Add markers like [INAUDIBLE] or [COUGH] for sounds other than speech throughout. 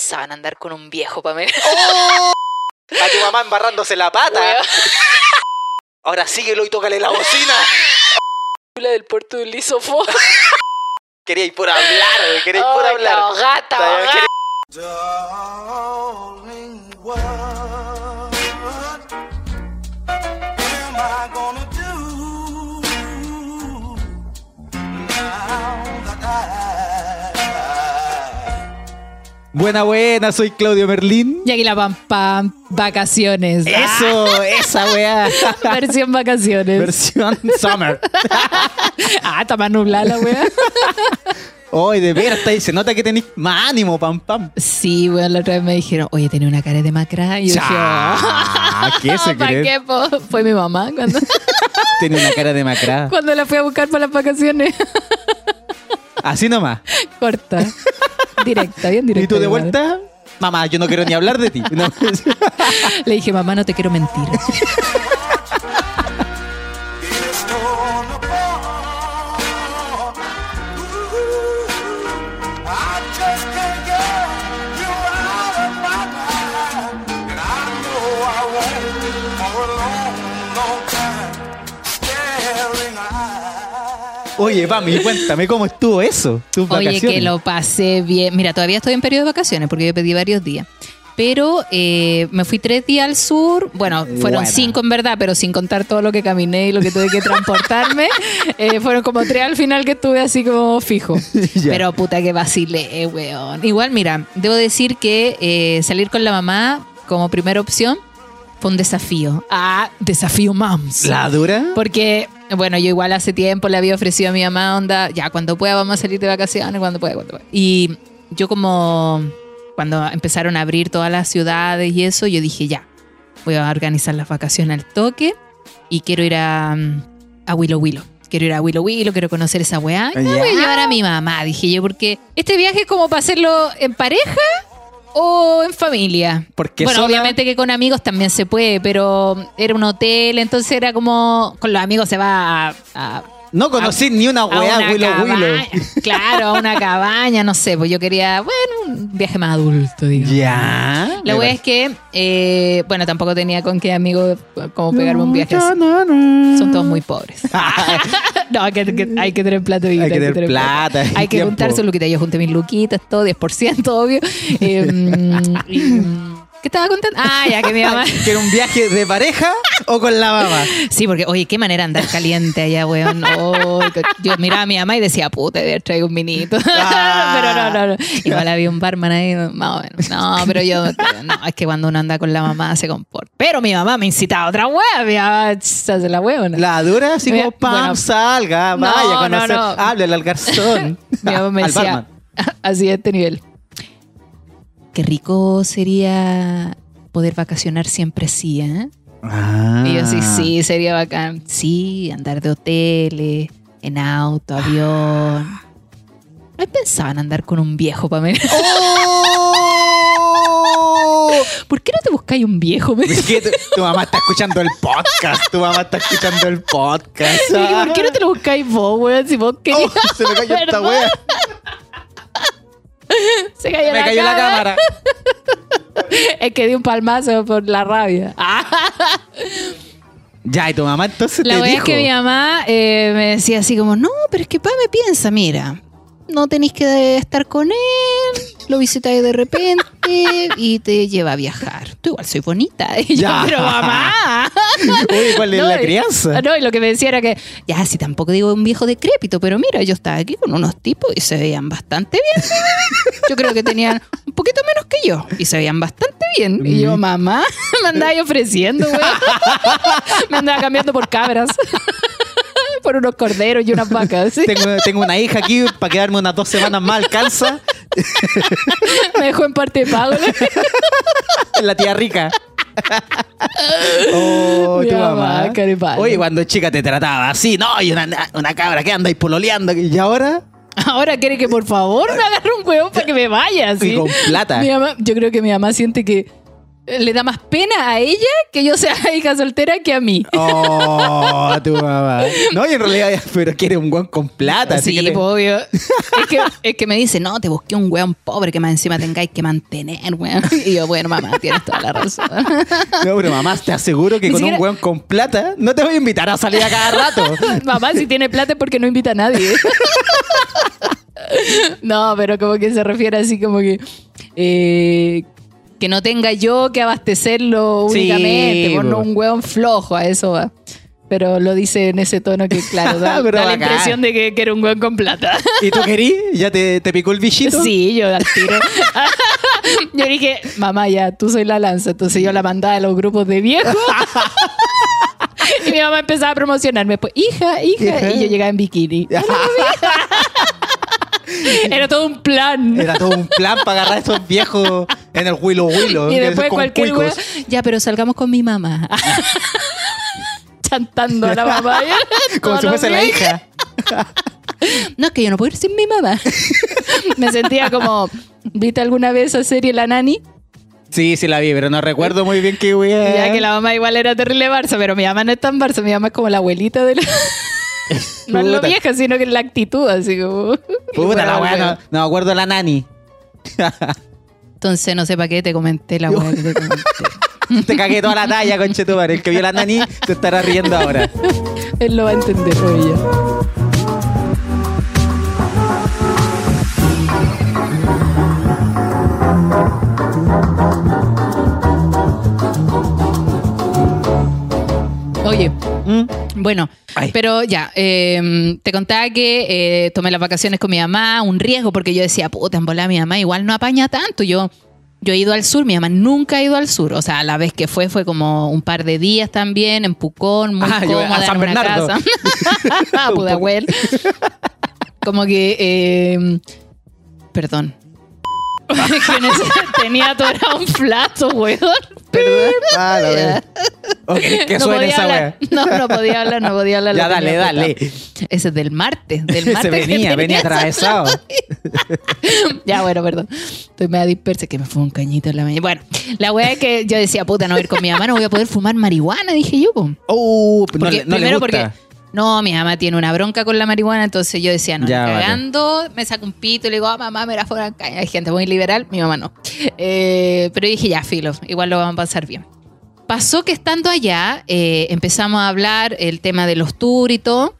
pensaban andar con un viejo para mí? [LAUGHS] A tu mamá embarrándose la pata. Weón. Ahora síguelo y tócale la bocina. La del puerto del lisofo. [LAUGHS] Quería ir por hablar, quería ir por Ay, hablar. Ahogada. quería- Darling, Buena, buena, soy Claudio Merlín. Y aquí la pam pam, vacaciones. Eso, esa weá. Ah, [LAUGHS] versión vacaciones. Versión Summer. [LAUGHS] ah, está más nublada la wea. [LAUGHS] Hoy, de veras, se nota que tenéis más ánimo, pam, pam. Sí, bueno, la otra vez me dijeron, oye, tenía una cara de macra. Y yo dije, Ah, ¿qué se ¿para cree? qué? po? Fue mi mamá cuando, Tiene una cara de macrada. cuando la fui a buscar para las vacaciones. Así nomás. Corta. Directa, bien directa. Y tú de vuelta, mamá, yo no quiero ni hablar de ti. [LAUGHS] No. Le dije, mamá, no te quiero mentir. [LAUGHS] Oye, [LAUGHS] mami, cuéntame cómo estuvo eso, tus Oye, vacaciones. que lo pasé bien. Mira, todavía estoy en periodo de vacaciones porque yo pedí varios días. Pero eh, me fui tres días al sur. Bueno, fueron Buena. cinco en verdad, pero sin contar todo lo que caminé y lo que tuve que transportarme. [LAUGHS] eh, fueron como tres al final que estuve así como fijo. [LAUGHS] Pero puta que vacilé, weón. Igual, mira, debo decir que eh, salir con la mamá como primera opción fue un desafío. Ah, desafío moms. ¿La dura? Porque, bueno, yo igual hace tiempo le había ofrecido a mi mamá, onda, ya cuando pueda vamos a salir de vacaciones, cuando pueda, cuando pueda. Y yo como, cuando empezaron a abrir todas las ciudades y eso, yo dije, ya, voy a organizar las vacaciones al toque y quiero ir a, a Willow Willow. Quiero ir a Willow Willow, quiero conocer esa weá. Y Ya. voy a llevar a mi mamá, dije yo, porque este viaje es como para hacerlo en pareja o en familia. Porque bueno, sola- obviamente que con amigos también se puede, pero era un hotel, entonces era como con los amigos se va a, a- No conocí ni una weá, una Willow cabaña. Willow. Claro, a una cabaña, no sé, pues yo quería, bueno, un viaje más adulto, digamos. Ya. La wea es que, eh, bueno, tampoco tenía con qué amigos como pegarme un viaje así. No, no, no. Son todos muy pobres. [LAUGHS] [LAUGHS] no, hay que, que- hay que tener plata. Hay que tener plata Hay que juntar su luquita. Yo junté mis luquitas, todo, 10%, obvio. [LAUGHS] Eh, y, ¿Qué estaba contando? Ah, ya que mi mamá... [LAUGHS] ¿Que era un viaje de pareja o con la mamá? Sí, porque, oye, qué manera andar caliente allá, weón. [LAUGHS] Oh, yo miraba a mi mamá y decía, puta, debe traer un minito. [LAUGHS] Ah. pero no, no, no. Igual había un barman ahí, más o menos. No, pero yo, no, es que cuando uno anda con la mamá se comporta. Pero mi mamá me incitaba a otra wea, mi mamá se hace la huevona. La dura, así como pam, bueno. salga, No, vaya no, conocer, no. háblele al garzón. Mi mamá me al decía, barman. así de este nivel. Qué rico sería poder vacacionar siempre así, ¿eh? Ah. Y yo sí, sí, sería bacán. Sí, andar de hoteles, en auto, avión. ¿No pensaban andar con un viejo para mí? ¡Oh! ¿Por qué no te buscáis un viejo? Es que tu, tu mamá está escuchando el podcast. Tu mamá está escuchando el podcast. Y ¿Por qué no te lo buscáis vos, weón? Si vos querías. Oh, se me cayó esta wea. [LAUGHS] Se cayó Me la cayó la cámara. [LAUGHS] Es que di un palmazo por la rabia. [LAUGHS] Ya, y tu mamá entonces La te dijo. es que mi mamá eh, me decía así como, no, pero es que pa me piensa, mira, no tenéis que estar con él, lo visitáis de repente y te lleva a viajar. Tú igual soy bonita. Y yo, pero mamá. [LAUGHS] Oye, ¿cuál es No, la y- crianza? No, y lo que me decía era que, ya, si tampoco digo un viejo decrépito, pero mira, yo estaba aquí con unos tipos y se veían bastante bien. [LAUGHS] Yo creo que tenían un poquito menos que yo y se veían bastante bien. Y Mm. yo, mamá, [LAUGHS] me andaba ahí ofreciendo, güey. Me andaba cambiando por cabras. por unos corderos y unas vacas. ¿sí? Tengo, tengo una hija aquí para quedarme unas dos semanas más alcanza Me dejó en parte de pago. la tía rica. Oh, Mi tu mamá, mamá. caripalo. Oye, cuando chica te trataba así, no, y una, una cabra que andáis pololeando. Y ahora, Ahora quiere que por favor me agarre un huevo para que me vaya. ¿sí? Y con plata. Mi mamá- yo creo que mi mamá siente que le da más pena a ella que yo sea [LAUGHS] hija soltera que a mí. Oh, tu mamá. No, y en realidad, [LAUGHS] pero quiere un guan con plata. así Sí, que le- pues, obvio. Es que, es que me dice, no, te busqué un weón pobre que más encima tengáis que mantener, weón. [LAUGHS] Y yo, bueno, mamá, tienes toda la razón. No, pero mamá, te aseguro que Ni con siquiera- un weón con plata no te voy a invitar a salir a cada rato. Mamá, si tiene plata es porque no invita a nadie. No, pero como que se refiere así como que... eh, que no tenga yo que abastecerlo Sí, únicamente, por no un hueón flojo, a eso va. Pero lo dice en ese tono que, claro, [LAUGHS] da, da la impresión de que, que era un hueón con plata. ¿Y tú querí? ¿Ya te, te picó el bichito? Sí, yo al tiro. [LAUGHS] yo dije, mamá, ya, tú soy la lanza. Entonces yo la mandaba a los grupos de viejos. [LAUGHS] y mi mamá empezaba a promocionarme. Pues, hija, hija. Hija. Y yo llegaba en bikini. [LAUGHS] Era todo un plan. Era todo un plan para agarrar a esos viejos en el Willow Willow. y después cualquier wea, Ya, pero salgamos con mi mamá. [LAUGHS] Chantando a la mamá. [LAUGHS] Como si fuese la hija. No, es que yo no puedo ir sin mi mamá. Me sentía como. ¿Viste alguna vez esa serie La Nani? Sí, sí la vi, pero no recuerdo muy bien qué wea. Ya que la mamá igual era terrible Barça, pero mi mamá no es tan Barça, mi mamá es como la abuelita de la... No es lo vieja, sino que es la actitud, así como... Puta la wea, Bueno, no, no me acuerdo de la nani. Entonces no sé para qué te comenté la wea que te comenté. Te cagué toda la talla, conchetumare. El que vio la nani se estará riendo ahora. Él lo va a entender, ella. Oye, ¿Mm? Bueno, Ay. pero ya, eh, te contaba que eh, tomé las vacaciones con mi mamá, un riesgo, porque yo decía, puta, en mi mamá igual no apaña tanto. Yo, yo he ido al sur, mi mamá nunca ha ido al sur. O sea, la vez que fue fue como un par de días también, en Pucón, muy Ah, yo- a cómoda San en una Bernardo. casa. [LAUGHS] [LAUGHS] Pudahuel. Como que, eh, perdón. [LAUGHS] Tenía atorado un plato, weón. Perdón. [LAUGHS] Ah, la wea. Ok, que No suene podía esa hablar. wea. No, no podía hablar, no podía hablar. Ya, lo dale, dale. Ese es del martes, del [LAUGHS] Se martes. que venía, venía esa atravesado. [LAUGHS] ya, bueno, perdón. Estoy media dispersa, que me fue un cañito en la mañana. Bueno, la wea es que yo decía, puta, no voy a ir con mi mamá, no voy a poder fumar marihuana, dije yo. no, Porque, le primero gusta. porque, no, mi mamá tiene una bronca con la marihuana, entonces yo decía, no, Ya, vale. cagando, me saco un pito y le digo, ah, mamá, me la fueron caña. Hay gente muy liberal, mi mamá no. Eh, pero dije, ya, filo, igual lo vamos a pasar bien. Pasó que estando allá, eh, empezamos a hablar el tema de los tours y todo.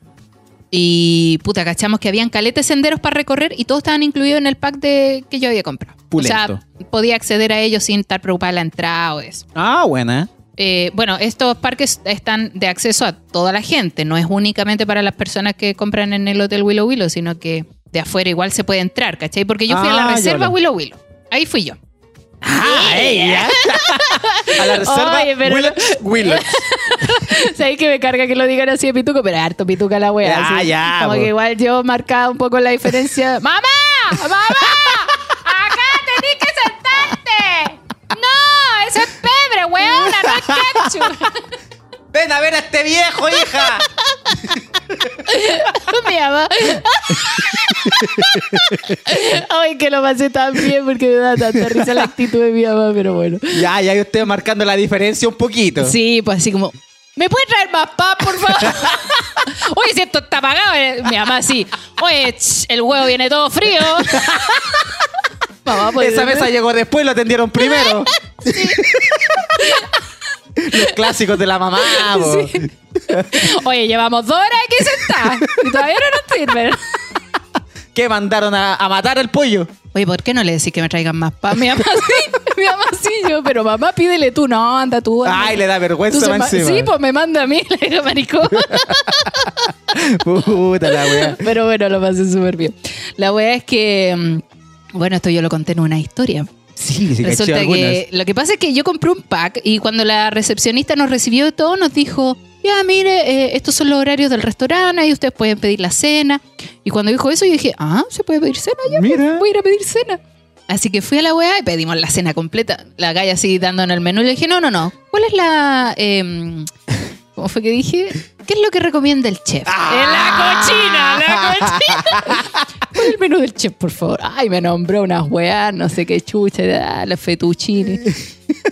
Y puta, cachamos que habían caletes senderos para recorrer y todos estaban incluidos en el pack de, que yo había comprado. O sea, Pulento. podía acceder a ellos sin estar preocupada de la entrada o eso. Ah, buena. Eh, bueno, estos parques están de acceso a toda la gente, no es únicamente para las personas que compran en el Hotel Willow Willow, sino que de afuera igual se puede entrar, ¿cachai? Porque yo fui a Ah, la ya reserva lo- Willow Willow. Ahí fui yo. Ah, ella. A la [LAUGHS] reserva Oye, pero- Willets. [LAUGHS] Sabéis que me carga que lo digan así de pituco, pero harto pituca la wea. Así. ya, Como que igual yo marcaba un poco la diferencia. [LAUGHS] ¡Mamá! ¡Mamá! ¡Acá tenés que sentarte! ¡No! ¡Eso es pebre, weona! ¡No es ketchup! [LAUGHS] Ven a ver a este viejo, hija. [LAUGHS] Mi mamá. Ay, que lo pasé tan bien porque me da tanta risa la actitud de mi mamá, pero bueno. Ya, ya usted marcando la diferencia un poquito. Sí, pues así como. ¿Me puede traer más pan, por favor? [LAUGHS] Oye, si esto está apagado. eh, Mi mamá sí. Oye, ch, el huevo viene todo frío. Mamá, Esa mesa llegó después, lo atendieron primero. [LAUGHS] Los clásicos de la mamá, [LAUGHS] po. Oye, llevamos dos horas aquí sentadas y todavía no nos sirven. [LAUGHS] ¿Qué mandaron a, a matar al pollo? Oye, ¿por qué no le decís que me traigan más pan? Mi mamá sí, mi mamá sí, yo, pero mamá pídele tú, no, anda tú. anda. Ay, le da vergüenza Entonces, más ma- encima. Sí, pues me manda a mí, le digo, maricón. Puta la wea. Pero bueno, lo pasé súper bien. La wea es que, mm, bueno, esto yo lo conté en una historia. Sí, sí, caché Resulta que lo que pasa es que yo compré un pack y cuando la recepcionista nos recibió y todo, nos dijo, ya mire, eh, estos son los horarios del restaurante, ahí ustedes pueden pedir la cena. Y cuando dijo eso, yo dije, ah, se puede pedir cena ya, pues, Mira. voy a ir a pedir cena. Así que fui a la weá y pedimos la cena completa. La galla así dando en el menú. Y le dije, no, no, no. ¿Cuál es la... em, [LAUGHS] ¿Cómo fue que dije? ¿Qué es lo que recomienda el chef? Ah. ¡En la cochina! ¡La [LAUGHS] cochina! ¿Cuál es el menú del chef, por favor? Ay, me nombró unas weas, no sé qué chucha, la fettuccine. [LAUGHS]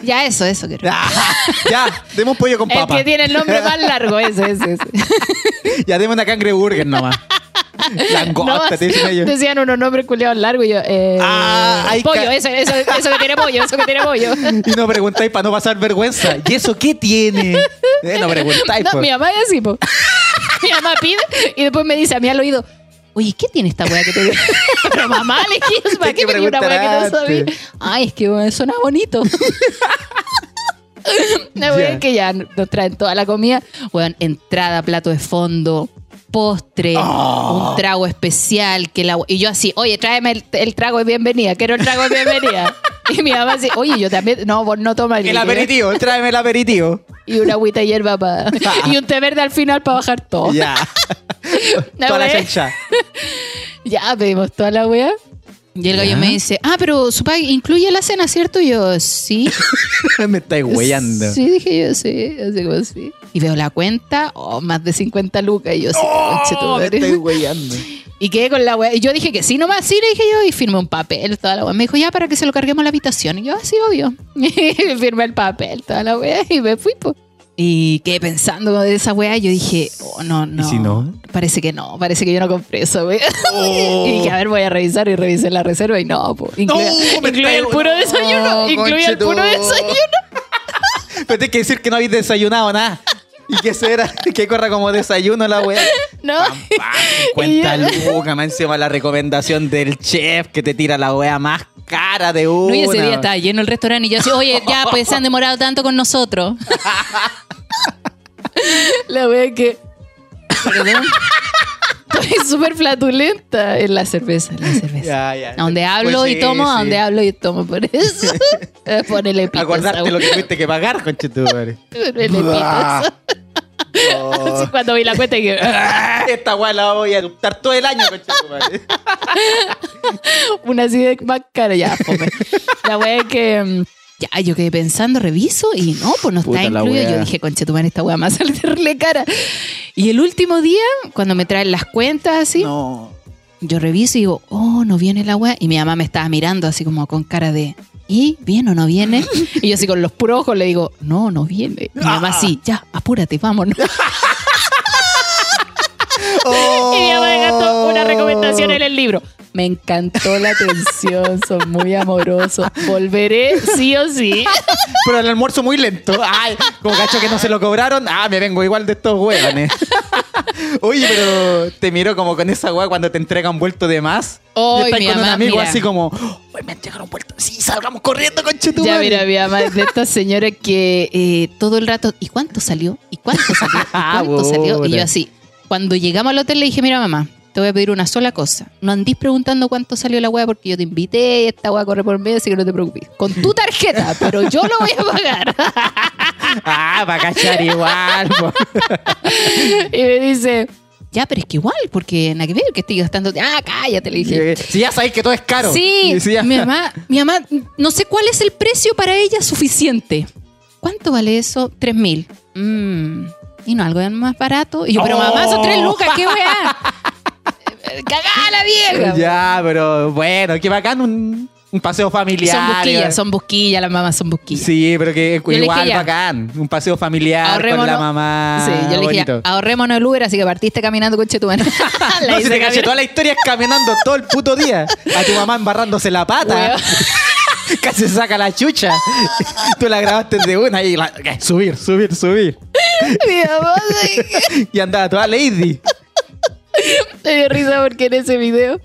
Ya eso, eso quiero. Ah, ya, demos pollo con El papa. que tiene el nombre más largo, ese, ese, ese. [LAUGHS] Ya demos una cangreburger nomás. Langosta, No, te dicen ellos. decían unos nombres culiados largos y yo, eh, Ah, pollo, eso, eso, eso que tiene pollo, eso que tiene pollo. [LAUGHS] Y no preguntáis para no pasar vergüenza. ¿Y eso qué tiene? Eh, no preguntáis. No, mi mamá es así, po. [LAUGHS] Mi mamá pide y después me dice a mí al oído, oye, ¿qué tiene esta weá que te dio? [LAUGHS] Pero mamá, le dije, ¿para qué me una weá que no sabía? Ay, es que weón, suena bonito. Ya. es que ya nos traen toda la comida. Weón, entrada, plato de fondo, postre, Oh. un trago especial. que la, Y yo así, oye, tráeme el, el trago de bienvenida, quiero el trago de bienvenida. [LAUGHS] Y mi mamá así, oye, yo también, no, vos no tomas El aperitivo, tráeme el aperitivo. y una agüita de hierba para. [LAUGHS] y un té verde al final para bajar todo. Ya. [LAUGHS] Ya. Toda la chancha. pedimos toda la wea. Y el gallo me dice, ah, pero su paga incluye la cena, ¿cierto? Y yo, sí. [LAUGHS] Me estáis huellando. Sí, dije yo, sí. Así como sí. Y veo la cuenta, oh, más de 50 lucas. Y yo, sí, Oh, me estáis huellando. [LAUGHS] Y quedé con la wea. Y yo dije que sí, nomás sí, le dije yo. Y firmé un papel, toda la wea. Me dijo, ya, para que se lo carguemos a la habitación. Y yo, así, obvio. [LAUGHS] Y firmé el papel, toda la wea. Y me fui, pues. Y quedé pensando de esa wea. Y yo dije, oh, no, no. si no? Parece que no. Parece que yo no compré esa wea. Oh. [LAUGHS] y dije, a ver, voy a revisar. Y revisé la reserva. Y no, pues. Incluye, me incluye el puro no, desayuno. Incluye el puro desayuno. [LAUGHS] Pero tienes que decir que no habéis desayunado nada. Y que será [LAUGHS] que corra como desayuno la wea. No. Cuenta Y yo- lucas, más encima la recomendación del chef que te tira la wea más cara de una. No, y ese día estaba lleno el restaurante y yo así, oye, ya, pues se han demorado tanto con nosotros. [LAUGHS] La wea que. Perdón. Estoy súper flatulenta en la cerveza, en la cerveza. Ya, ya. A donde hablo Pues y sí, tomo, a sí. donde hablo y tomo, por eso. [LAUGHS] [LAUGHS] Ponele pito. Acordarte lo que tuviste que pagar, conchetumare. Ponele pito Así cuando vi la cuenta y que. Esta weá la voy a adoptar todo el año. [LAUGHS] Una así de más cara, ya, fome. La wea es que. mm, Ya, yo quedé pensando, reviso y no, pues no Puta está incluido. Yo dije, conchetumar, esta wea más al hacerle cara. Y el último día, cuando me traen las cuentas así, No. yo reviso y digo, oh, no viene la wea. Y mi mamá me estaba mirando así como con cara de, ¿y viene o no viene? [LAUGHS] Y yo así con los puros ojos le digo, no, no viene. Y mi mamá sí, ya, apúrate, vámonos. [LAUGHS] [LAUGHS] Y mi mamá me gastó una recomendación en el libro. Me encantó la atención, son muy amorosos. Volveré sí o sí. Pero el almuerzo muy lento. Ay, como cacho que no se lo cobraron. Ah, me vengo igual de estos hueones. Oye, pero te miro como con esa hueá cuando te entregan vuelto de más. Ay, y estás con un mamá, amigo mira. así como, "Uy, me entregaron vuelto. Sí, salgamos corriendo, con Ya, mira, mi mamá es de estas señoras que eh, todo el rato, ¿y cuánto salió? ¿Y cuánto salió? ¿Y [LAUGHS] Ah, cuánto salió? Y yo así, cuando llegamos al hotel le dije, mira mamá, te voy a pedir una sola cosa. No andís preguntando cuánto salió la weá porque yo te invité y esta weá corre por medio, así que no te preocupes. Con tu tarjeta, [LAUGHS] pero yo lo voy a pagar. [LAUGHS] Ah, para cachar igual. [LAUGHS] y me dice, ya, pero es que igual, porque nada que ver que estoy gastando. Ah, cállate, le dije. Si ya sabéis que todo es caro. Sí, Y si ya- mi mamá, mi mamá, no sé cuál es el precio para ella suficiente. ¿Cuánto vale eso? Tres mil. Mm, y no, algo más barato. Y yo, pero mamá, son tres lucas, qué weá. Cagá la vieja. [LAUGHS] Ya, pero bueno, qué bacán un, un paseo familiar. Son busquillas, son busquillas, las mamás son busquillas. Sí, pero que le igual bacán. Un paseo familiar con la mamá. Sí, yo le dije, ahorrémonos el Uber, así que partiste caminando con Chetumana. [LAUGHS] La No, si hice te caché, toda la historia es caminando todo el puto día. A tu mamá embarrándose la pata. [LAUGHS] Casi se saca la chucha. Tú la grabaste de una y la- subir, subir, subir. Mi mamá se- Y andaba toda lady. Me dio risa porque en ese video.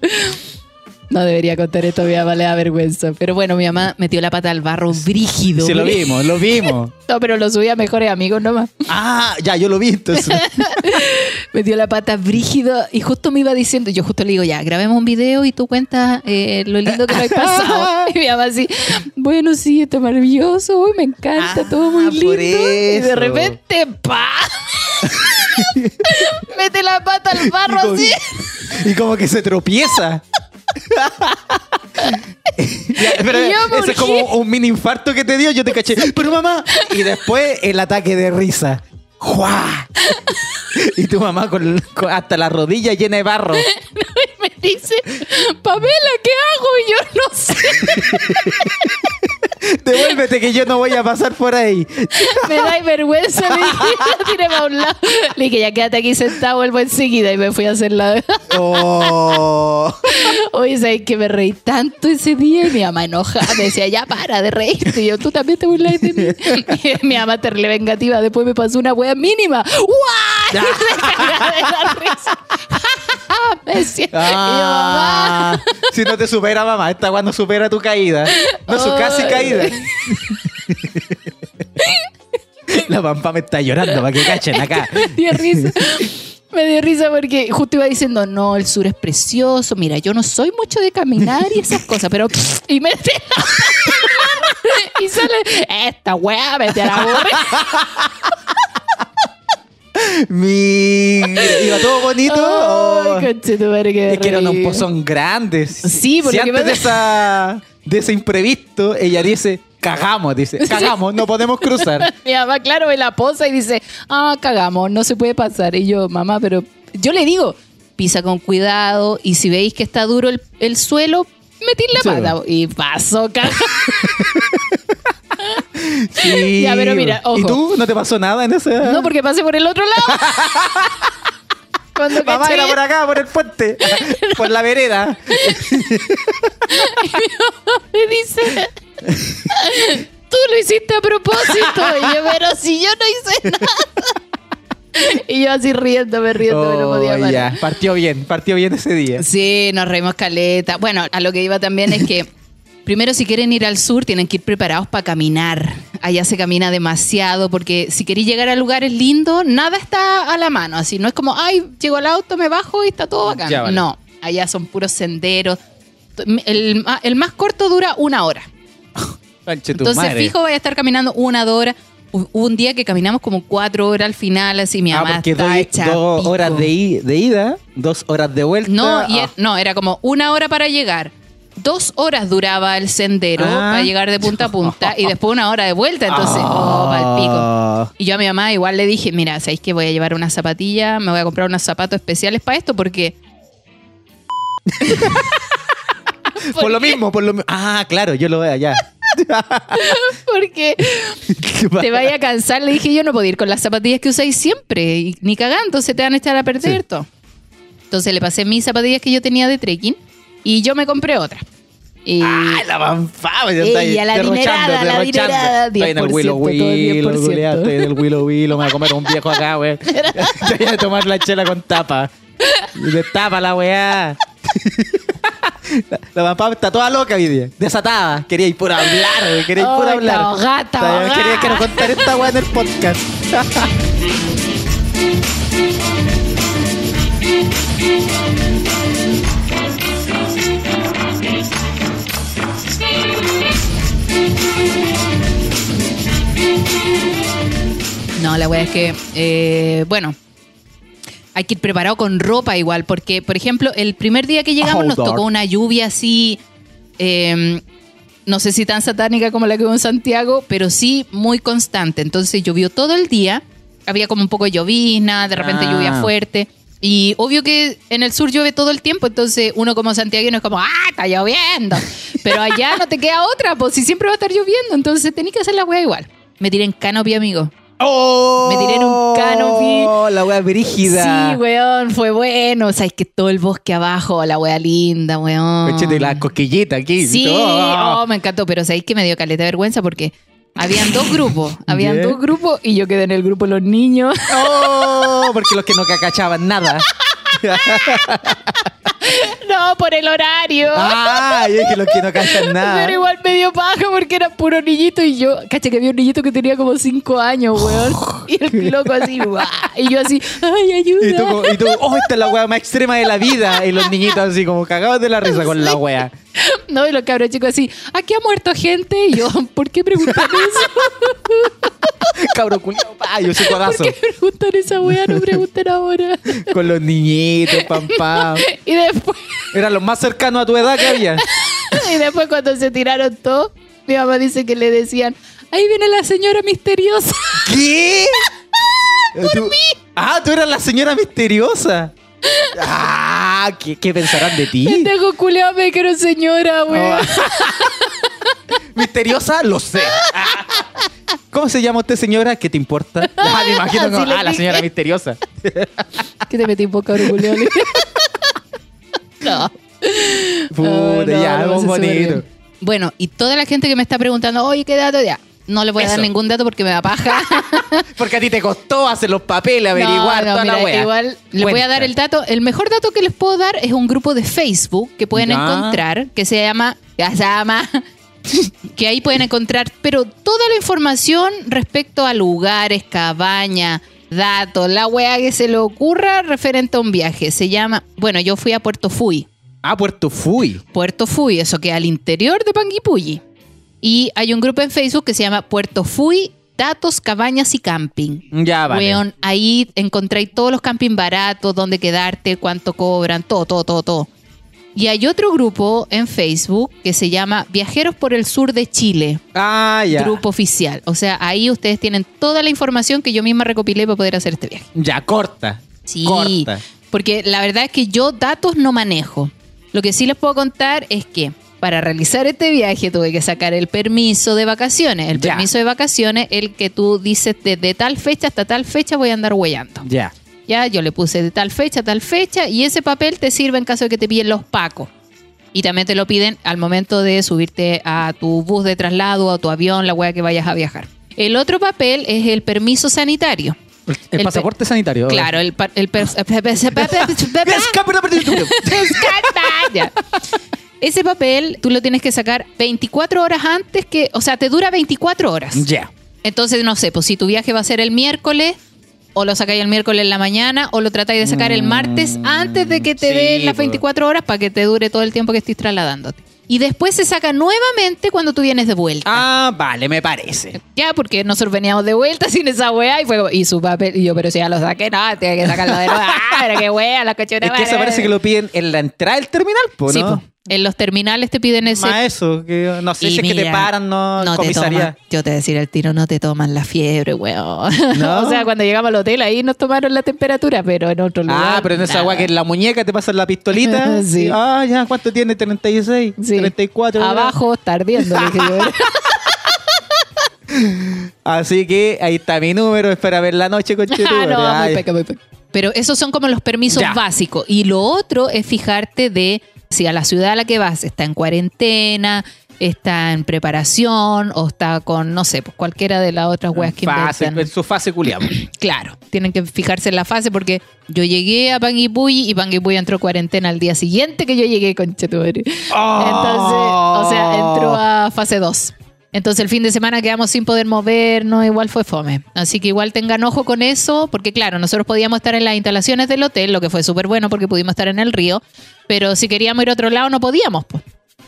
No debería contar esto, a mi mamá le da vergüenza. Pero bueno, mi mamá metió la pata al barro brígido. Sí, lo vimos, lo vimos. [LAUGHS] No, pero lo subí a mejores amigos nomás. Ah, ya, yo lo vi entonces. [LAUGHS] Metió la pata brígido y justo me iba diciendo, yo justo le digo, ya, grabemos un video y tú cuentas eh, lo lindo que lo has [LAUGHS] pasado. Y mi mamá así, bueno, sí, esto es maravilloso, uy, me encanta, Ah, todo muy por lindo. Y de repente, ¡pa! [LAUGHS] Mete la pata al barro Y como- así. y como que se tropieza. [LAUGHS] Ya, pero Y yo, ¿por ese es como un mini infarto que te dio, yo te caché. Pero mamá. Y después el ataque de risa. ¡Juá! Y tu mamá con, con- hasta la rodilla llena de barro. [LAUGHS] Y me dice, Pamela, ¿qué hago? Y yo no sé. [LAUGHS] Devuélvete que yo no voy a pasar por ahí. [LAUGHS] Me da vergüenza, le dije, [LAUGHS] la para un lado. Le dije, ya quédate aquí sentado, vuelvo enseguida. Y me fui a hacer la. Oh. Oye, ¿sabes que me reí tanto ese día? Y mi mamá enojada me decía, ya para de reírte. Y yo, tú también te burlas de mí. Y mi mamá terrible vengativa. Después me pasó una wea mínima. ¡Guau! [LAUGHS] Me [LAUGHS] me decía, y yo, mamá. Ah, si no te supera, mamá, esta cuando supera tu caída. No, su casi caída. La pampa me está llorando para que cachen acá. [LAUGHS] me dio risa. Me dio risa porque justo iba diciendo, no, el sur es precioso. Mira, yo no soy mucho de caminar y esas cosas, pero... Y me Y sale, esta weá, vete a la. Mi... Iba todo bonito. Oh. Que es que eran unos pozón grandes. Sí, por si antes de, esa, de ese imprevisto, ella dice, cagamos, dice, [LAUGHS] cagamos, no podemos cruzar. [LAUGHS] Mi mamá, claro, ve la posa y dice, ah, cagamos, no se puede pasar. Y yo, mamá, pero yo le digo, pisa con cuidado y si veis que está duro el, el suelo, metid la Sí. pata. Y pasó, cagamos. [LAUGHS] Sí. Ya, pero mira, ojo. ¿Y tú? ¿No te pasó nada en ese...? No, porque pasé por el otro lado. [LAUGHS] Cuando Mamá caché- era por acá, por el puente, [LAUGHS] por la vereda. me dice, tú lo hiciste a propósito. Y yo, pero si yo no hice nada. Y yo así riéndome, riéndome, no podía Oh, parar. ya, partió bien, partió bien ese día. Sí, nos reímos caleta. Bueno, a lo que iba también es que primero si quieren ir al sur tienen que ir preparados para caminar. Allá se camina demasiado porque si queréis llegar a lugares lindos, nada está a la mano. Así no es como, ay, llego al auto, me bajo y está todo bacán. Ya, vale. No, allá son puros senderos. El, el más corto dura una hora. Entonces, madre. fijo, voy a estar caminando una dos horas. Hu- Hubo un día que caminamos como cuatro horas al final, así mi Ah, mamá porque está doy hecha dos horas de, ida, dos horas de vuelta. No, y Ah. er- no, era como una hora para llegar. Dos horas duraba el sendero Ah. para llegar de punta a punta y después una hora de vuelta. Entonces, oh, pa'l pico. Ah. Y yo a mi mamá igual le dije, mira, ¿sabéis que voy a llevar unas zapatillas? Me voy a comprar unos zapatos especiales para esto porque... [LAUGHS] Por lo mismo, por lo mismo. Ah, claro, yo lo veo allá. [LAUGHS] Porque te vaya a cansar. Le dije, yo no puedo ir con las zapatillas que usáis siempre. Y, ni cagando, se te van a echar a perder Sí. todo. Entonces le pasé mis zapatillas que yo tenía de trekking y yo me compré otra. Y ¡Ay, la panfaba! Ella, la dinerada, la dinerada, Estoy en el 10%, Willow Willow, 10%. culiao, estoy en el Willow Willow, me voy a comer un viejo acá, güey. [LAUGHS] Voy a tomar la chela con tapa. De tapa la weá. La, la mamá está toda loca hoy día, desatada. Quería ir por hablar, quería ir por hablar. está ahogada, está Quería- Quería que nos contar esta weá en el podcast. [LAUGHS] No, la wea es que, eh, bueno, hay que ir preparado con ropa igual, porque, por ejemplo, el primer día que llegamos nos tocó una lluvia así, eh, no sé si tan satánica como la que hubo en Santiago, pero sí muy constante. Entonces llovió todo el día, había como un poco de llovizna, de repente Ah. lluvia fuerte. Y obvio que en el sur llueve todo el tiempo, entonces uno como santiaguino es como, ¡ah, está lloviendo! Pero allá no te queda otra, pues si siempre va a estar lloviendo, entonces tenés que hacer la wea igual. Me tiré en canopy, amigo. ¡Oh! Me tiré en un canopy. La weá brígida. Sí, weón, fue bueno. O sea, es que todo el bosque abajo, la wea linda, weón. Échate la cosquillita aquí. Sí, Oh. oh, me encantó, pero sabéis que me dio caleta de vergüenza porque habían dos grupos, [LAUGHS] habían Yeah. dos grupos y yo quedé en el grupo los niños. ¡Oh! Porque los que no cacachaban nada. [LAUGHS] no, por el horario. ¡Ah! Y es que los que no [LAUGHS] cachan nada. Pero igual me dio paja porque era puro niñito y yo, caché que había un niñito que tenía como cinco años, weón. [LAUGHS] Y el loco así, y yo así, ¡ay, ayuda! Y tú, y tú, oh, esta es la wea más extrema de la vida. Y los niñitos así como cagados de la risa [LAUGHS] con la wea. [LAUGHS] No, y los cabros chicos así, aquí ha muerto gente. Y yo, [LAUGHS] ¿por qué preguntan eso? [LAUGHS] Cabro culiao, pa, yo soy ¿Por codazo. qué preguntan esa weá? No pregunten ahora. Con los niñitos, pam, pam. Y después, Eran los más cercanos a tu edad que había. y después cuando se tiraron todos, mi mamá dice que le decían, ahí viene la señora misteriosa. ¿Qué? Tú- Ah, tú eras la señora misteriosa. Ah, ¿qué, qué pensarán de ti? Pendejo culeado, me quiero señora, weón. Misteriosa, lo sé. ¿Cómo se llama usted, señora? ¿Qué te importa? Ah, me imagino como, ah, la señora misteriosa. ¿Qué te metí en boca, Julio? no. Puta, Ah, no, ya, algo bonito. Bueno, y toda la gente que me está preguntando, oye, ¿qué dato? Ya, no le voy a dar ningún dato porque me da paja. [LAUGHS] Porque a ti te costó hacer los papeles, averiguar No, no, toda la wea. Igual les voy a dar el dato. El mejor dato que les puedo dar es un grupo de Facebook que pueden Ya. encontrar, que se llama, ya se llama, [LAUGHS] que ahí pueden encontrar, pero toda la información respecto a lugares, cabañas, datos, la wea que se le ocurra referente a un viaje. Se llama, bueno, yo fui a Puerto Fui. Ah, Puerto Fui. Puerto Fui, eso queda al interior de Panguipulli. Y hay un grupo en Facebook que se llama Puerto Fui, Datos, Cabañas y Camping. Ya, vale. Ahí encontráis todos los camping baratos, dónde quedarte, cuánto cobran, todo, todo, todo, todo. Y hay otro grupo en Facebook que se llama Viajeros por el Sur de Chile, Ah, ya. grupo oficial. O sea, ahí ustedes tienen toda la información que yo misma recopilé para poder hacer este viaje. Ya, corta. Sí, Corta. porque la verdad es que yo datos no manejo. Lo que sí les puedo contar es que para realizar este viaje tuve que sacar el permiso de vacaciones. El Ya. permiso de vacaciones, el que tú dices desde tal fecha hasta tal fecha voy a andar huellando. Ya. Ya, yo le puse de tal fecha a tal fecha y ese papel te sirve en caso de que te piden los pacos. Y también te lo piden al momento de subirte a tu bus de traslado, a tu avión, la wea que vayas a viajar. El otro papel es el permiso sanitario. El, el El pasaporte sanitario. Claro, el, el Ya. Ese papel tú lo tienes que sacar 24 horas antes que, o sea, te dura 24 horas. Ya. Entonces, no sé, pues si tu viaje va a ser el miércoles, o lo sacáis el miércoles en la mañana, o lo tratáis de sacar el martes antes de que te sí, den las pues. 24 horas para que te dure todo el tiempo que estés trasladándote. Y después se saca nuevamente cuando tú vienes de vuelta. Ah, vale, me parece. Ya, porque nosotros veníamos de vuelta [LAUGHS] sin esa weá y fue y su papel, y yo, pero si ya lo saqué, no, tiene que sacarlo de nuevo. Ah, pero qué weá, la. Es que eso parece que lo piden en la entrada del terminal, po, Sí. En los terminales te piden ese. Más eso, que no sé Y si es que te paran, no, no te comisaría. toman, yo te decir el tiro, no te toman la fiebre, weón. ¿No? [LAUGHS] o sea, cuando llegamos al hotel ahí nos tomaron la temperatura, pero en otro lugar. Ah, pero en esa agua que en la muñeca te pasan la pistolita. [LAUGHS] Sí. Ah, ya, ¿cuánto tiene? 36, Sí. 34. ¿verdad? Abajo está ardiendo. dije. [LAUGHS] Así que ahí está mi número, espera ver la noche con Ah, no, muy peca, muy peca. Pero esos son como los permisos Ya. básicos. Y lo otro es fijarte de si a la ciudad a la que vas está en cuarentena, está en preparación o está con, no sé, pues cualquiera de las otras weas que Fase, inventan. en su fase culiamos. [CLEARS THROAT] Claro, tienen que fijarse en la fase porque yo llegué a Panguipulli y Panguipulli entró cuarentena al día siguiente que yo llegué con Chetumare. Entonces, o sea, entró a fase 2. Entonces el fin de semana quedamos sin poder movernos, igual fue fome. Así que igual tengan ojo con eso, porque claro, nosotros podíamos estar en las instalaciones del hotel, lo que fue súper bueno porque pudimos estar en el río, pero si queríamos ir a otro lado no podíamos. Pues.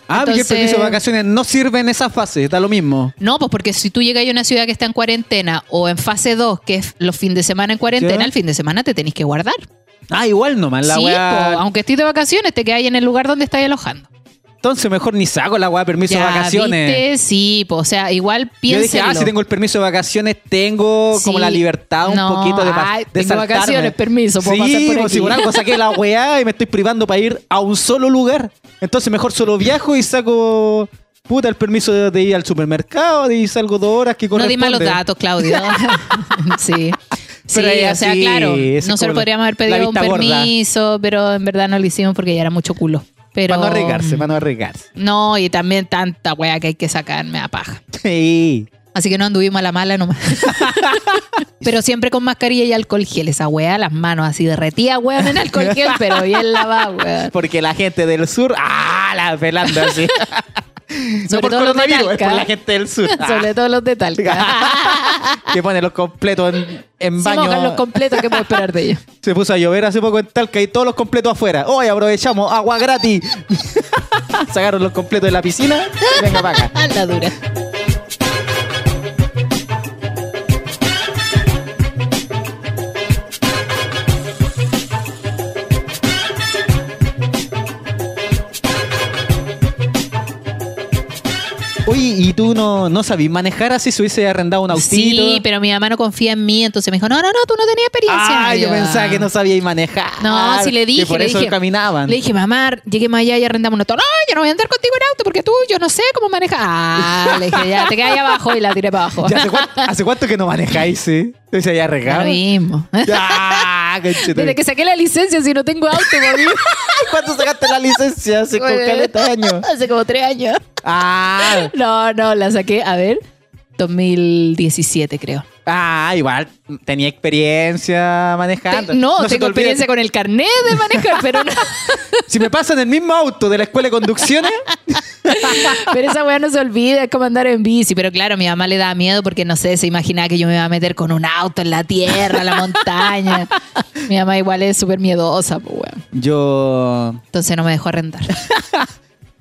Ah, porque el permiso de vacaciones no sirve en esa fase, da lo mismo. No, pues porque si tú llegas a una ciudad que está en cuarentena o en fase 2, que es los fines de semana en cuarentena, el fin de semana te tenés que guardar. Ah, igual nomás, la sí, weá. po, aunque estés de vacaciones, te quedas en el lugar donde estás alojando. Entonces mejor ni saco la weá de permiso de vacaciones. ¿viste? Sí, po, o sea, igual Yo piénselo. dije, ah, si tengo el permiso de vacaciones, tengo como la libertad un No, poquito de, ay, de tengo saltarme. vacaciones, permiso, puedo sí, pasar por pues, aquí. si por algo saqué la [LAUGHS] weá y me estoy privando para ir a un solo lugar. Entonces mejor solo viajo y saco puta el permiso de, de ir al supermercado y salgo dos horas que No di corresponde. malos datos, Claudio. [LAUGHS] sí. Sí, ella o sea, sí, claro, nosotros podríamos haber pedido un gorda. permiso, pero en verdad no lo hicimos porque ya era mucho culo. Pero, Para no arriesgarse, para no arriesgarse. No, y también tanta wea que hay que sacarme a paja. Sí. Así que no anduvimos a la mala nomás. [LAUGHS] pero siempre con mascarilla y alcohol gel. Esa wea, las manos así derretidas, weón, en alcohol gel, pero bien lavada, weón. Porque la gente del sur, ah, la pelando así. [LAUGHS] no por coronavirus, es por la gente del sur. [LAUGHS] Sobre todo los de Talca. [LAUGHS] que pone los completos en, en baño. mojan los completos, ¿qué puedo esperar de ellos? Se puso a llover hace poco en Talca y todos los completos afuera. Hoy aprovechamos agua gratis. [LAUGHS] Sacaron los completos de la piscina. y Venga para acá. La dura. Oye, ¿y tú no, no sabías manejar así si hubiese arrendado un autito? Sí, pero mi mamá no confía en mí, entonces me dijo, no, no, no, tú no tenías experiencia. Ah, yo pensaba que no sabías manejar. No, si le dije, Que por le eso dije, caminaban. Le dije, mamá, lleguemos allá y arrendamos un auto. No, yo no voy a andar contigo en auto porque tú, yo no sé cómo manejar. Ah, le dije, ya, te quedas ahí abajo y la tiré para abajo. [LAUGHS] ¿Ya hace, cuánto, hace cuánto que no manejáis, sí? Entonces ya Lo regado. mismo. Ah, Desde que saqué la licencia, si no tengo auto, mami. [LAUGHS] ¿Cuándo sacaste la licencia? Hace Bueno, caleta años. [LAUGHS] Hace como tres años. Ah, [LAUGHS] No, no, la saqué, a ver, 2017 creo. Ah, igual tenía experiencia manejando. Te- no, tengo experiencia con el carnet de manejar, pero no. [LAUGHS] Si me pasan el mismo auto de la escuela de conducciones, [LAUGHS] Pero esa weá no se olvida, es como andar en bici. Pero claro, mi mamá le daba miedo porque no sé, se imaginaba que yo me iba a meter con un auto en la tierra, en la montaña. [LAUGHS] mi mamá igual es súper miedosa, pues weón. yo. Entonces no me dejó arrendar.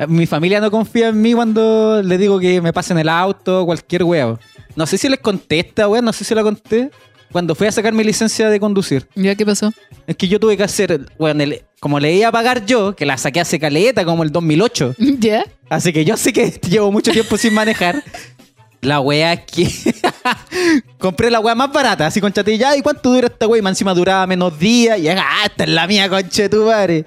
Mi familia no confía en mí cuando le digo que me pasen el auto, cualquier huevo. No sé si les contesta, weón, no sé si la conté. Cuando fui a sacar mi licencia de conducir. ¿Ya qué pasó? Es que yo tuve que hacer, el- como le iba a pagar yo, que la saqué hace caleta, como el 2008. [LAUGHS] ¿Ya? Así que yo sé que [LAUGHS] llevo mucho tiempo sin manejar. La wea es que [LAUGHS] compré la wea más barata, así con chatilla. ¿Y cuánto dura esta wea? Y más encima duraba menos días. Y ah, esta es la mía, conche tu madre.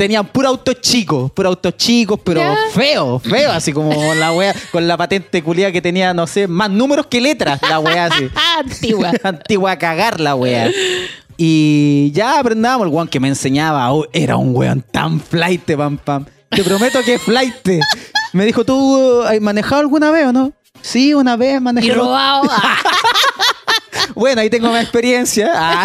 Tenían puro autos chicos, puro autos chicos, pero Ya. feo, feo, así como [LAUGHS] la wea con la patente culia que tenía, no sé, más números que letras, la wea así. [LAUGHS] Antigua. [LAUGHS] Antigua a cagar la wea. Y ya aprendamos, el weón que me enseñaba, oh, era un weón tan flight, pam, pam. Te prometo que es flight. Me dijo, ¿tú has manejado alguna vez o no? Sí, una vez manejé. Y robado. Bueno, ahí tengo más experiencia. [LAUGHS] Ah.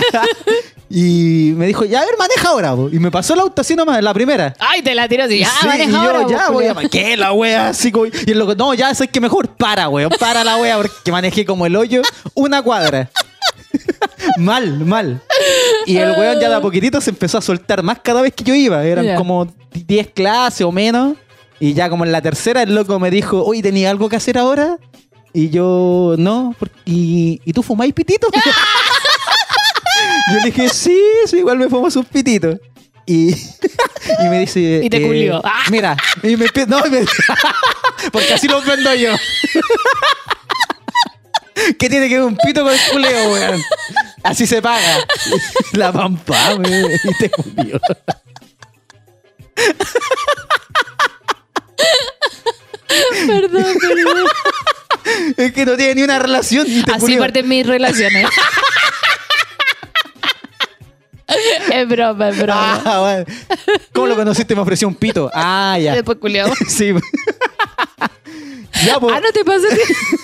Y me dijo, ya, a ver, maneja ahora. po. Y me pasó el auto así nomás, la primera. Ay, te la tiro así. Ah, Sí, maneja y yo, ahora, ya pues, voy a. ¿Qué la wea? Así como- y el loco, no, ya sé que mejor para, weón. Para la wea, porque manejé como el hoyo una cuadra. [LAUGHS] mal, mal. Y el weón ya de a poquitito se empezó a soltar más cada vez que yo iba. Eran Ya. como 10 clases o menos. Y ya como en la tercera, el loco me dijo, oye, ¿tenía algo que hacer ahora? Y yo, no, por- ¿y, ¿y tú fumáis pitito? [LAUGHS] yo le dije, sí, sí, igual me fumo sus pititos. Y, [LAUGHS] y me dice. Y te eh, culió. Mira, y me no, me- [LAUGHS] porque así los vendo yo. ¿Qué tiene que ver un pito con el culeo, weón? Así se paga. La pampa, weón. Y te culió. Perdón, perdón. [LAUGHS] Es que no tiene ni una relación. Te Así culió. parten mis relaciones. [LAUGHS] es broma, es broma. Ah, bueno. ¿Cómo lo conociste? Me ofreció un pito. Ah, ya. Después culiamos. [LAUGHS] Sí. ya, pues. Ah, no te pasa.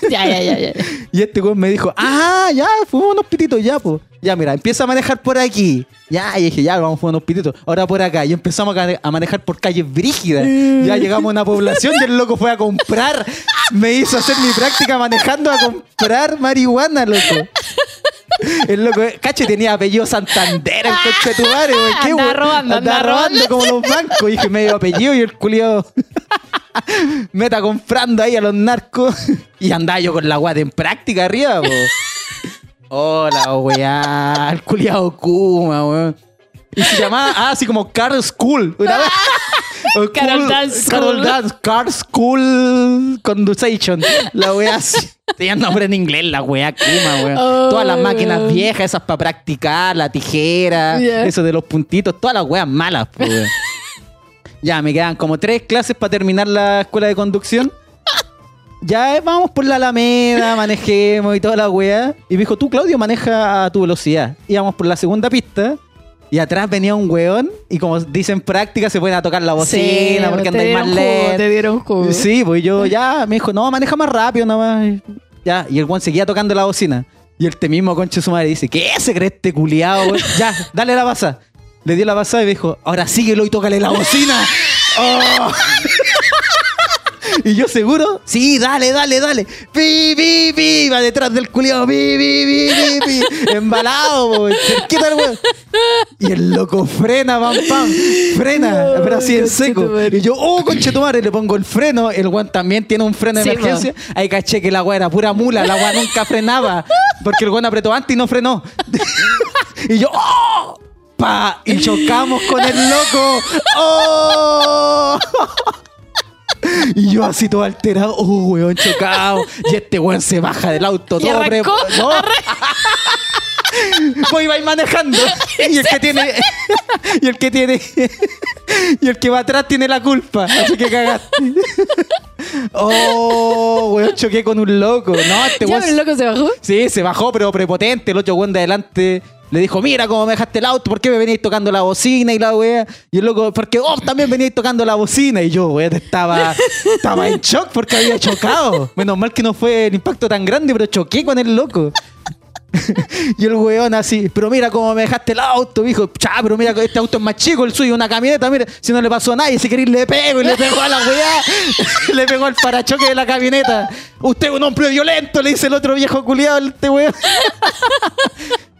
ya, ya, ya, ya. Y este weón me dijo, ah, ya, fumamos unos pititos, ya, pues. Ya, mira, empieza a manejar por aquí. Ya, y dije, ya, vamos a fumar unos pititos. Ahora por acá. Y empezamos a, manejar por calles brígidas. Ya llegamos a una población y el loco fue a comprar. Me hizo hacer mi práctica manejando a comprar marihuana, loco. El loco, cacho, tenía apellido Santander, el coche de tu madre, güey. ¿Qué, Andaba robando, andaba robando como los bancos. Y dije, medio apellido y el culiado [LAUGHS] meta comprando ahí a los narcos. Y andaba yo con la guata en práctica arriba, po. Hola, weá. El [LAUGHS] culiado Kuma, weón. Y se llamaba, ah, así como Car School. Una vez. [LAUGHS] O Carol Dance Carol School. Dance, Car School Conduction. La weá así. Tenía nombre en inglés, la weá Kuma, weón. Oh, todas las máquinas viejas, esas para practicar, la tijera, eso de los puntitos, todas las weas malas, weón. [LAUGHS] Ya, me quedan como tres clases para terminar la escuela de conducción. Ya eh, vamos por la Alameda, [LAUGHS] manejemos y toda la wea. Y me dijo, tú, Claudio, maneja a tu velocidad. Íbamos por la segunda pista. Y atrás venía un weón. Y como dicen práctica, se pueden a tocar la bocina porque te andáis más lento. Te dieron jugo. Sí, pues yo ya me dijo, no, maneja más rápido nomás. Ya, y el weón seguía tocando la bocina. Y este mismo conche su madre dice, ¿qué se cree este culiado, weón? Ya, dale la pasa. Le dio la pasada y me dijo, ahora síguelo y tócale la bocina. [LAUGHS] Oh. [LAUGHS] Y yo seguro, sí, dale, dale, dale. Pi, pi, pi, va detrás del culiado, pi, pi, pi, pi, pi. [LAUGHS] Embalado, cerquita el weón. Y el loco frena, pam, pam, frena, No, pero así en seco. Y yo, oh, conchetumare, le pongo el freno. El weón también tiene un freno de Sí, emergencia. Ahí caché que la weá era pura mula, la weá nunca frenaba. Porque el weón apretó antes y no frenó. [LAUGHS] y yo, oh, pa, y chocamos con el loco. Oh. Y yo así todo alterado, oh, weón, chocado. Y este weón se baja del auto Y todo arrancó, No. [LAUGHS] Pues manejando. [LAUGHS] Y el que tiene. Y el que tiene. Y el que va atrás tiene la culpa. Así que cagaste. Oh, weón, choqué con un loco. No, este ¿Ya weón. el loco se bajó? Sí, se bajó, pero prepotente. El otro weón de adelante le dijo, mira cómo me dejaste el auto, ¿por qué me veníais tocando la bocina y la wea? Y el loco, porque oh, también veníais tocando la bocina. Y yo, weón, estaba, [LAUGHS] estaba en shock porque había chocado. Menos mal que no fue el impacto tan grande, pero choqué con el loco. [LAUGHS] y el weón así, pero mira cómo me dejaste el auto, dijo, cha, pero mira este auto es más chico, el suyo, una camioneta, mira, si no le pasó a nadie, si queréis le pego y le pegó a la weá, [LAUGHS] le pegó al parachoque de la camioneta. Usted es un hombre violento, le dice el otro viejo culiado, este weón. [LAUGHS]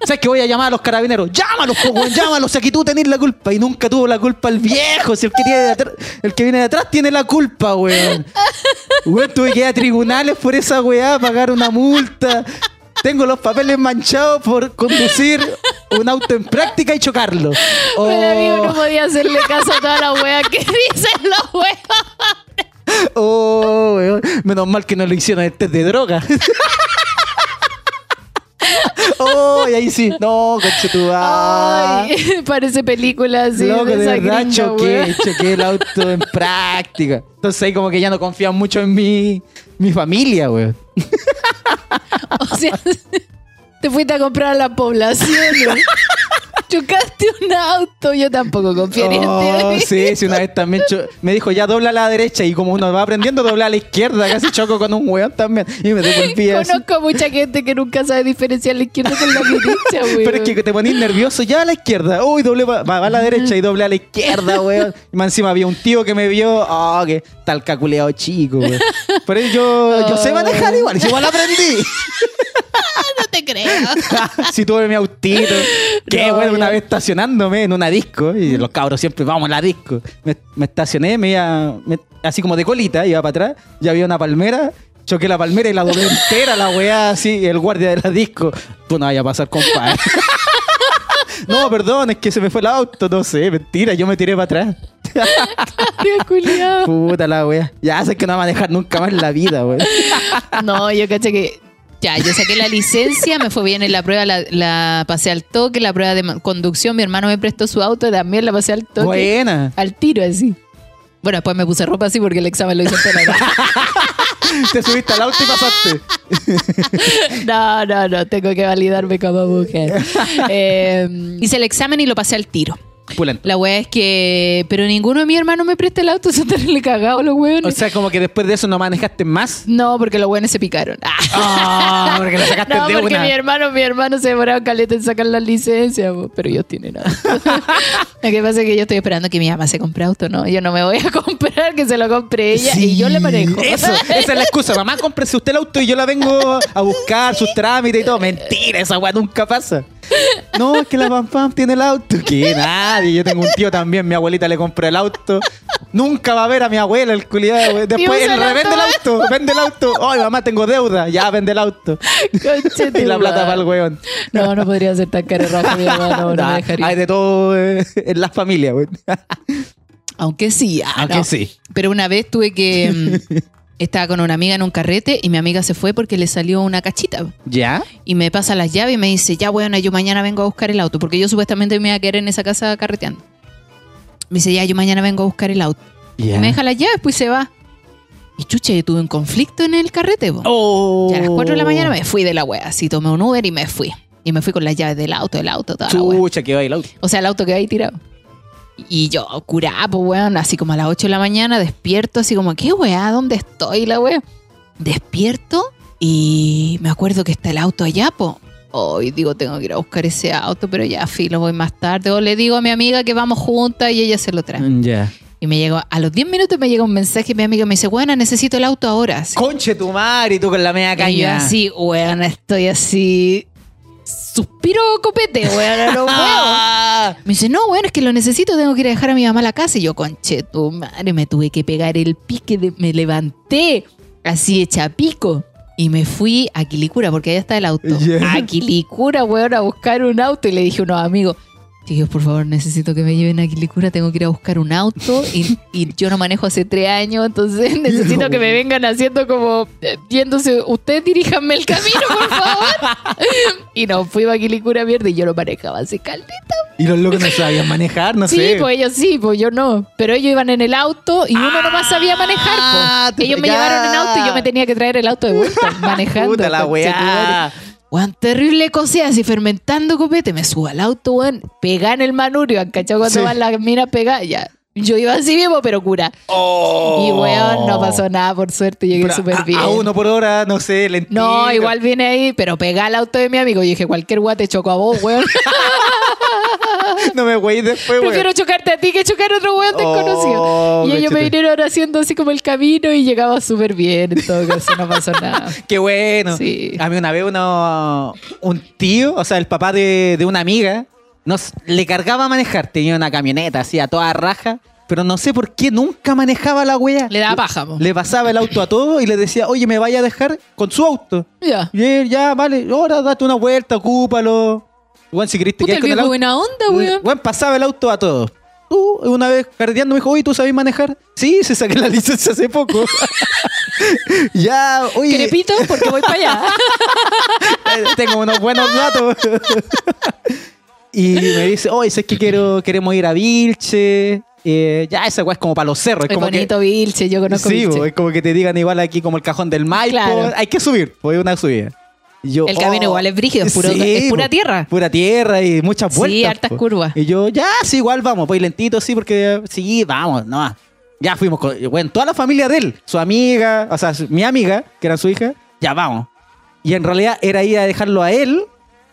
¿Sabes que voy a llamar a los carabineros? Llámalos, po, weón, llámalos, aquí tú tenés la culpa. Y nunca tuvo la culpa el viejo, si el que, tiene de el que viene de atrás tiene la culpa, weón. Weón, tuve que ir a tribunales por esa weá, pagar una multa. Tengo los papeles manchados por conducir un auto en práctica y chocarlo. Oh, Pero amigo, no podía hacerle caso a toda la wea que [LAUGHS] dicen los oh, weón. Menos mal que no lo hicieron el test de droga. [LAUGHS] oh, y ahí sí. No, conchetuá. Ay, parece película así. Loco, de esa verdad gringa, choqué, choqué el auto en práctica. Entonces ahí como que ya no confían mucho en mi, mi familia, weón. [LAUGHS] O sea, [LAUGHS] te fuiste a comprar a la población. ¿no? [LAUGHS] Chocaste un auto. Yo tampoco confío en Oh, ti. sí, sí, una vez también me dijo ya dobla a la derecha y como uno va aprendiendo dobla a la izquierda, casi choco con un weón también y me así. Conozco mucha gente que nunca sabe diferenciar la izquierda con la derecha, weón. [LAUGHS] Pero es que te ponís nervioso ya a la izquierda. Uy, doble va, va a la derecha y doble a la izquierda, weón. Y más encima había un tío que me vio. Oh, que tal caculeado chico, weón. Por eso yo, yo sé manejar igual. Igual aprendí. [LAUGHS] no te creo. [LAUGHS] si tuve mi autito. Qué No, bueno. Una vez estacionándome en una disco. Y los cabros siempre vamos a la disco. Me, me estacioné, me iba me- así como de colita, iba para atrás. Ya había una palmera. Choqué la palmera y la doblé entera, la weá así, el guardia de la disco. Tú no vayas a pasar, compadre. [LAUGHS] no, perdón, es que se me fue el auto, no sé, mentira, yo me tiré para atrás. [LAUGHS] Puta la weá. Ya sé que no va a manejar nunca más en la vida, weón. No, yo caché que. Ya, yo saqué la licencia, me fue bien en la prueba, la, la pasé al toque, la prueba de conducción, mi hermano me prestó su auto, también la pasé al toque. Buena. Al tiro, así. Bueno, después me puse ropa así porque el examen lo hice entero. [LAUGHS] Te subiste al auto y pasaste. [LAUGHS] No, no, no, tengo que validarme como mujer. [LAUGHS] Eh, hice el examen y lo pasé al tiro. Pulento. La wea es que. Pero ninguno de mis hermanos me presta el auto, [LAUGHS] se le cagado los O hueones. sea, como que después de eso no manejaste más. no, porque los hueones se picaron. [LAUGHS] Ah. Porque sacaste No, de porque una. mi hermano, mi hermano se demoraron caleta en sacar la licencia, pero ellos tienen auto. [LAUGHS] Lo que pasa es que yo estoy esperando que mi mamá se compre auto, ¿no? Yo no me voy a comprar, que se lo compre ella y yo le manejo. Eso, esa es la excusa. Mamá, cómprese usted el auto y yo la vengo a buscar sus trámites y todo. Mentira, esa weá nunca pasa. No, es que la pam pam tiene el auto. Que nadie. Yo tengo un tío también, mi abuelita le compró el auto. Nunca va a ver a mi abuela el culiado. güey. Después él el revende el auto. Vende el auto. Ay, mamá, tengo deuda. Ya, vende el auto. [LAUGHS] Y la plata para el weón. No, no podría ser tan raja, mi hermano, no, me Nah, [LAUGHS] dejaría. hay de todo eh, en la familia, güey. Aunque sí, ah, Aunque no. sí. Pero una vez tuve que. [LAUGHS] estaba con una amiga en un carrete y mi amiga se fue porque le salió una cachita. ¿Ya? Y me pasa las llaves y me dice, ya bueno, yo mañana vengo a buscar el auto. Porque yo supuestamente me iba a quedar en esa casa carreteando. Me dice, ya, yo mañana vengo a buscar el auto. Ya. Y me deja las llaves, pues se va. Y chucha, yo tuve un conflicto en el carrete. Oh. Y a las 4 de la mañana me fui de la wea. Así tomé un Uber y me fui. Y me fui con las llaves del auto, del auto, toda la wea. Chucha, que va el auto. O sea, el auto que ahí tirado. Y yo, curado, weón, así como a las 8 de la mañana, despierto, así como, ¿qué weá? ¿Dónde estoy, la weá? Despierto y me acuerdo que está el auto allá, po. Hoy digo, tengo que ir a buscar ese auto, pero ya, filo, voy más tarde. O le digo a mi amiga que vamos juntas y ella se lo trae. Ya. Y me llegó, a los 10 minutos me llega un mensaje y mi amiga me dice, bueno, necesito el auto ahora. Así. Conche tu madre y tú con la media Y yo caña. así, weón, estoy así. Suspiro copete, weón, no puedo. [LAUGHS] Me dice, no, bueno, es que lo necesito, tengo que ir a dejar a mi mamá a la casa. Y yo, conche, tu madre, me tuve que pegar el pique, de- me levanté así hecha pico. Y me fui a Quilicura, porque allá está el auto. [LAUGHS] Ya. A Quilicura, weón, a buscar un auto. Y le dije a unos amigos, Chicos, por favor, necesito que me lleven a Quilicura. Tengo que ir a buscar un auto y, y yo no manejo hace tres años, entonces [LAUGHS] necesito que me vengan haciendo como eh, yéndose. Ustedes diríjanme el camino, por favor. [LAUGHS] y nos fuimos a Quilicura mierda y yo lo manejaba así caldita. Y los locos no sabían manejar, no sí, sé. pues ellos sí, pues yo no. Pero ellos iban en el auto y uno nomás sabía manejar. Ah, pues. Ellos me ya. llevaron en auto y yo me tenía que traer el auto de vuelta, [LAUGHS] manejando. Puta la weá. Weón, terrible cosea, así fermentando copete. Me subo al auto, weón. Pegá en el manurio, ¿cachai? Cuando Sí. van las minas pegadas, ya. Yo iba así mismo, pero cura. Oh. Y weón, no pasó nada, por suerte, llegué súper bien. A uno por hora, no sé, lentito. no, igual viene ahí, pero pegá al auto de mi amigo. Y dije, cualquier weá te choco a vos, weón. [LAUGHS] [LAUGHS] No me güey después, güey. Prefiero chocarte a ti que chocar a otro weón desconocido. Oh, y ellos me vinieron haciendo así como el camino y llegaba súper bien. En todo caso, no pasó nada. [LAUGHS] Qué bueno. Sí. A mí una vez uno, un tío, o sea, el papá de, de una amiga, nos, le cargaba a manejar. Tenía una camioneta así a toda raja, pero no sé por qué nunca manejaba la wea. Le daba paja. Le pasaba el auto a todo y le decía, oye, me vaya a dejar con su auto. Ya. Y él, ya, vale, ahora date una vuelta, ocúpalo. Bueno, si querés te Puta, el con el auto. buena onda, weón. Bueno, pasaba el auto a todos. Tú, una vez carreteando, me dijo, oye, ¿tú sabes manejar? Sí, se saqué la [LAUGHS] licencia hace poco. [LAUGHS] ya, oye. Crepito, porque voy para allá. [LAUGHS] Eh, Tengo unos buenos datos. y me dice, oye, es que quiero, queremos ir a Vilche. Eh, ya, esa weá es como para los cerros. Es Es como bonito que, Vilche, yo conozco sí, Vilche. es como que te digan igual aquí como el cajón del Maipo. Claro. Hay que subir, pues es una subida. Yo, El camino igual es brígido, es puro- es pura tierra. Pura tierra y muchas Sí, vueltas. hartas po. curvas. Y yo, ya, sí, igual vamos, pues lentito, sí, porque sí, vamos, no. Ya fuimos con, bueno, toda la familia de él, su amiga, o sea, su- mi amiga, que era su hija, ya vamos. Y en realidad era ir a dejarlo a él,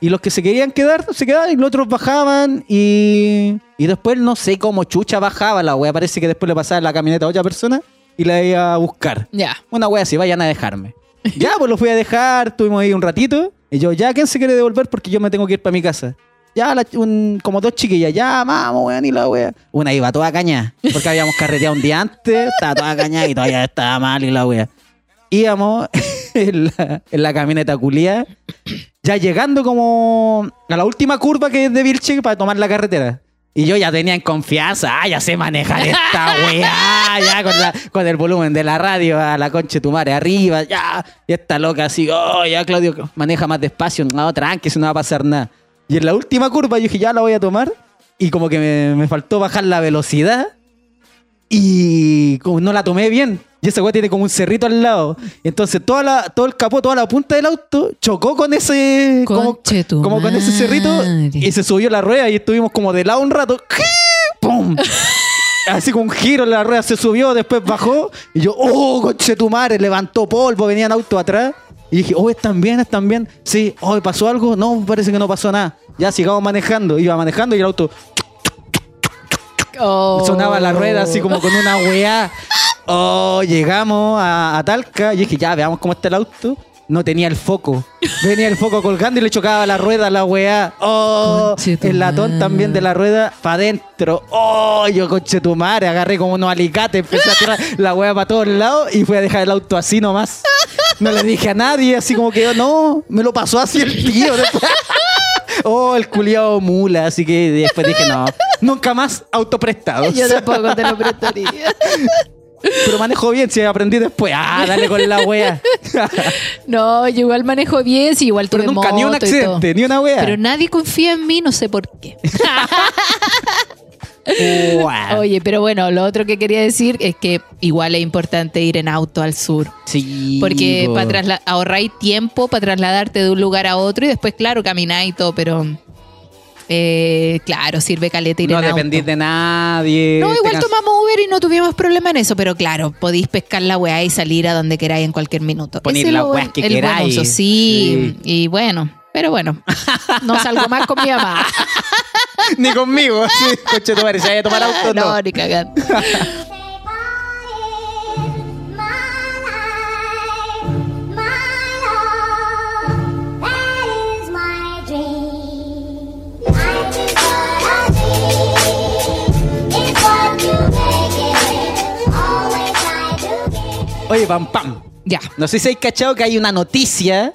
y los que se querían quedar, se quedaban, y los otros bajaban, y, y después no sé cómo chucha bajaba la wea, parece que después le pasaba la camioneta a otra persona y la iba a buscar. Ya. Una wea así, vayan a dejarme. [LAUGHS] Ya, pues lo fui a dejar, estuvimos ahí un ratito. Y yo, ya, ¿quién se quiere devolver? Porque yo me tengo que ir para mi casa. Ya, la- un- como dos chiquillas, ya, vamos, weón, y la wea. Una iba toda caña, porque habíamos [LAUGHS] carreteado un día antes, estaba toda caña y todavía estaba mal y la wea. Íbamos [LAUGHS] en la, en la camioneta culia, ya llegando como a la última curva que es de Vilche para tomar la carretera. Y yo ya tenía en confianza, ah, ya sé manejar esta [LAUGHS] weá, ya con, la- con el volumen de la radio a la concha de tu madre arriba, ya. Y esta loca así, oh, ya Claudio maneja más despacio, no, tranqui, si no va a pasar nada. Y en la última curva yo dije, ya la voy a tomar. Y como que me, me faltó bajar la velocidad. Y como no la tomé bien. Y esa weá tiene como un cerrito al lado. Entonces toda la, todo el capó, toda la punta del auto chocó con ese. Como, con ese cerrito. Y se subió la rueda y estuvimos como de lado un rato. [LAUGHS] ¡Pum! Así con un giro la rueda se subió, después bajó. Y yo, oh, coche tu madre, levantó polvo, venían autos atrás. Y dije, oh, ¿están bien? ¿Están bien? Sí, oh, ¿pasó algo? No, parece que no pasó nada. Ya sigamos manejando. Iba manejando y el auto Oh. sonaba la rueda así como con una weá. Oh, llegamos a, a Talca y dije, ya, veamos cómo está el auto. No tenía el foco. Venía el foco colgando y le chocaba la rueda a la weá. Oh, el latón también de la rueda para adentro. Oh, yo coche tu madre, agarré como unos alicates, empecé a tirar la weá para todos lados y fui a dejar el auto así nomás. No le dije a nadie, así como que no, me lo pasó así el tío. después. Oh, el culiao mula, así que después dije, no, nunca más auto prestado. Yo tampoco te lo prestaría. Pero manejo bien, si aprendí después. Ah, dale con la wea. [LAUGHS] No, yo igual manejo bien, sí, igual tuve Pero nunca, ni un moto y todo. accidente, ni una wea. Pero nadie confía en mí, no sé por qué. [LAUGHS] Oye, pero bueno, lo otro que quería decir es que igual es importante ir en auto al sur. Sí. Porque po. para ahorráis tiempo para trasladarte de un lugar a otro y después, claro, camináis y todo, pero eh, claro, sirve caleta ir No en dependís auto. de nadie. No, igual tomamos Uber y no tuvimos problema en eso, pero claro, podéis pescar la weá y salir a donde queráis en cualquier minuto. Poner Ese lo weas buen- que el buen queráis. uso, sí, y bueno, pero bueno, no salgo más con mi mamá. [LAUGHS] Ni conmigo. Sí, coche tu madre, si vaya a tomar [LAUGHS] auto, no. no, ni cagando. Oye, pam, pam. Ya. No sé si hay cachado que hay una noticia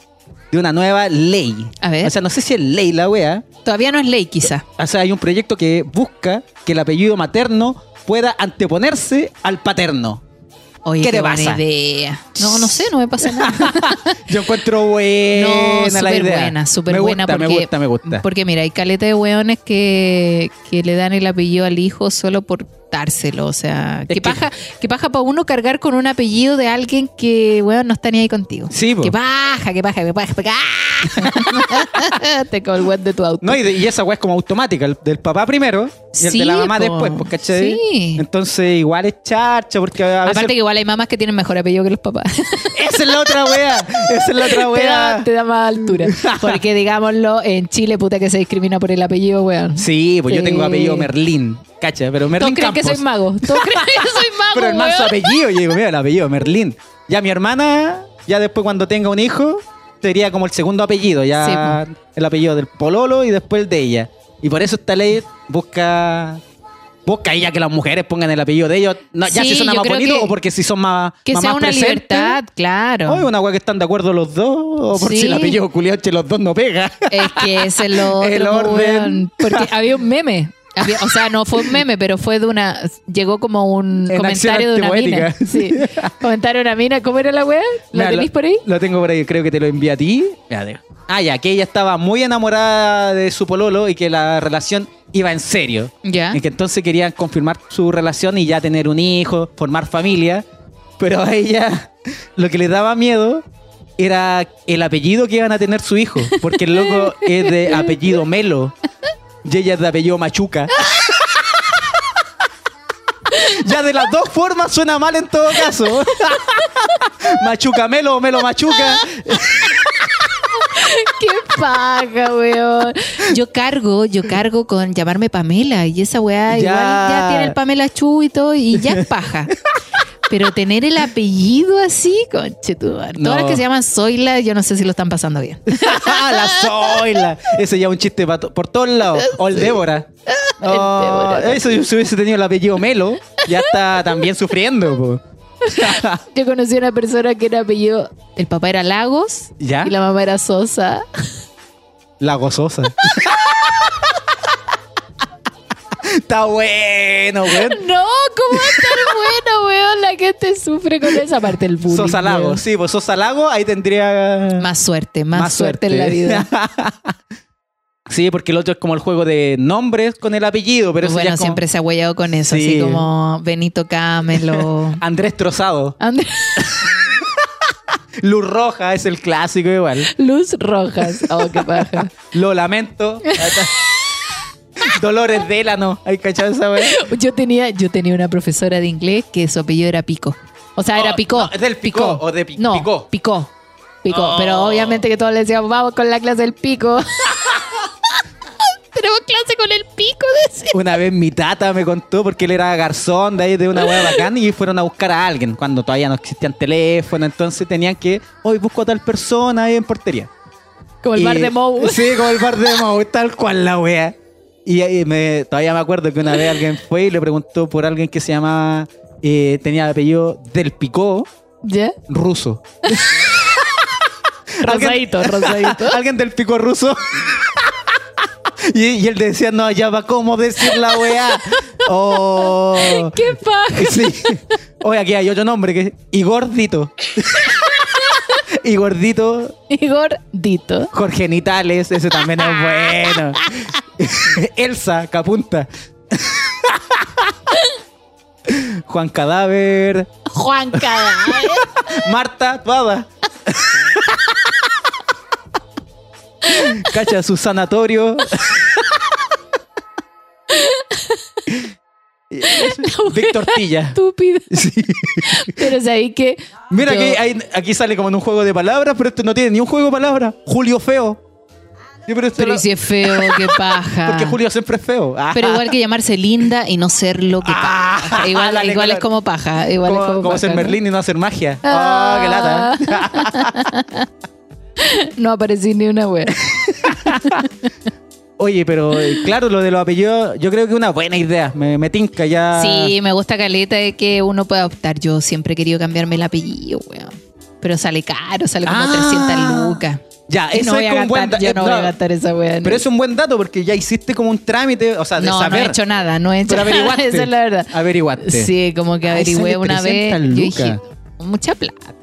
de una nueva ley. A ver. O sea, no sé si es ley la wea. Todavía no es ley, quizá. O sea, hay un proyecto que busca que el apellido materno pueda anteponerse al paterno. Oye, ¿Qué qué, te buena pasa? idea. No, no sé, no me pasa nada. [LAUGHS] Yo encuentro buena No, la súper idea. buena, súper buena. Porque, me gusta, me gusta. Porque mira, hay caleta de hueones que, que le dan el apellido al hijo solo por O sea, que- paja, que paja para uno cargar con un apellido de alguien que, weón, no está ni ahí contigo. Sí. Que paja, que paja, que paja, que paja. [LAUGHS] Te cago el weón de tu auto. No, y, de- y esa weá es como automática, el del papá primero y el Sí, de la mamá po. después, pues, ¿cachai? Sí. Entonces igual es charcha, porque a veces... Aparte que igual hay mamás que tienen mejor apellido que los papás. [LAUGHS] Esa es la otra wea, esa es la otra te, da, wea. te da más altura. [LAUGHS] Porque, digámoslo, en Chile, puta que se discrimina por el apellido, weón. Sí, pues yo tengo apellido Merlín, cacha, pero Todos Merlín creen [LAUGHS] que soy mago. Todos [LAUGHS] creen que soy mago, Pero el man su weón. apellido, yo digo, mira, el apellido Merlín. Ya mi hermana, ya después cuando tenga un hijo, sería como el segundo apellido, ya el apellido del pololo y después el de ella. Y por eso esta ley busca busca ella que las mujeres pongan el apellido de ellos, no, ya Sí, si son yo más creo bonitos que- o porque si son más Que más sea más una presentes. libertad, claro. O una weá que están de acuerdo los dos, o por Sí. si el apellido culiao entre los dos no pega. Es que ese es lo [LAUGHS] otro, El orden. weón. Porque había un meme. Había- o sea, no fue un meme, pero fue de una. Llegó como un En comentario de una mina. Sí. [LAUGHS] Comentario de una mina. ¿Cómo era la weá? ¿La Mira, tenéis lo- por ahí? Lo tengo por ahí, creo que te lo envié a ti. Espérate. Ah, ya, que ella estaba muy enamorada de su pololo y que la relación iba en serio. Ya. Y que entonces querían confirmar su relación y ya tener un hijo, formar familia. Pero a ella [LAUGHS] lo que le daba miedo era el apellido que iban a tener su hijo. Porque el loco es de apellido Melo. Y ella es de apellido Machuca. Ya de las dos formas suena mal en todo caso. Machuca Melo Melo Machuca. ¡Qué paja, weón! Yo cargo, yo cargo con llamarme Pamela y esa weá Ya. igual ya tiene el Pamela Chu y todo y ya es paja. Pero tener el apellido así, conche tu madre. No. Todas las que se llaman Zoila, yo no sé si lo están pasando bien. [LAUGHS] la Zoila. Ese ya es un chiste por todos lados. O el Débora. Oh, Débora. eso si hubiese tenido el apellido Melo, ya está también sufriendo. po. [LAUGHS] Yo conocí a una persona que era apellido. El papá era Lagos ¿Ya? y la mamá era Sosa. La gozosa. [LAUGHS] está bueno, weón. [LAUGHS] No, ¿cómo va a estar [LAUGHS] bueno, weón? La gente sufre con esa parte del bullying. Sosa Lago, weón. sí, pues Sosa Lago, ahí tendría Más suerte, más, suerte. en la vida. [LAUGHS] sí, porque el otro es como el juego de nombres con el apellido, pero eso ya bueno, es como siempre se ha huellado con eso, Sí. así como Benito Camelo. Andrés Trozado. Andrés Luz Roja es el clásico igual. Luz Rojas. Oh, qué paja. Lo lamento. Dolores Délano. ¿Hay cachado esa wea? Yo tenía, yo tenía una profesora de inglés que su apellido era Pico. O sea, era Oh, Picó. es del Picó, o de Pi- no, Picó. Picó. Picó. Oh. Pero obviamente que todos le decíamos, vamos con la clase del Pico. [LAUGHS] Tenemos clase con el Pico, decía. Una vez mi tata me contó porque él era garzón de ahí de una wea [LAUGHS] bacán y fueron a buscar a alguien cuando todavía no existían teléfonos, entonces tenían que, hoy busco a tal persona ahí en portería. Como el Y- bar de Mou. Sí, como el bar de Mou, tal cual la wea. Y ahí me, todavía me acuerdo que una vez alguien fue y le preguntó por alguien que se llamaba, eh, tenía el apellido del Picó, ¿Ya? ruso. [LAUGHS] Rosadito, rosadito. [LAUGHS] Alguien del pico ruso. [LAUGHS] y, y él decía, no, ya va, ¿cómo decir la weá? Oh. ¡Qué paja! Sí. Oye, aquí hay otro nombre que es Igordito. Y gordito, [LAUGHS] Y gordito. Jorge Nitales, ese también es bueno. [LAUGHS] Elsa, Capunta. Juan Cadáver, Juan Cadáver. Marta Tuada. Cacha su sanatorio. [LAUGHS] Víctor Tilla. Estúpido. [LAUGHS] Sí. Pero sabéis que. Mira yo- que hay- aquí sale como en un juego de palabras, pero este no tiene ni un juego de palabras. Julio Feo. Sí, pero Pero no- y si es feo, qué [LAUGHS] paja. Porque Julio siempre es feo. Ah. Pero igual que llamarse linda y no ser lo que Ah, paja. Igual, igual es como paja. Igual es como, como, como paja, ser ¿no? Merlín y no hacer magia. Ah. Oh, qué lata. No aparecí ni una wea. Oye, pero eh, claro, lo de los apellidos, yo creo que es una buena idea. Me, me tinca ya. Sí, me gusta caleta de que uno pueda optar. Yo siempre he querido cambiarme el apellido, weón. Pero sale caro, sale como Ah. 300 lucas. Ya, eso no voy es a como un buen gastar, da- yo no voy a gastar esa wea. Pero es un buen dato porque ya hiciste como un trámite, o sea, de no, saber. no he hecho nada, no he hecho Pero nada. [LAUGHS] Esa es la verdad. Averiguaste. Sí, como que Ay, averigüé una vez. 300 Yo dije, mucha plata.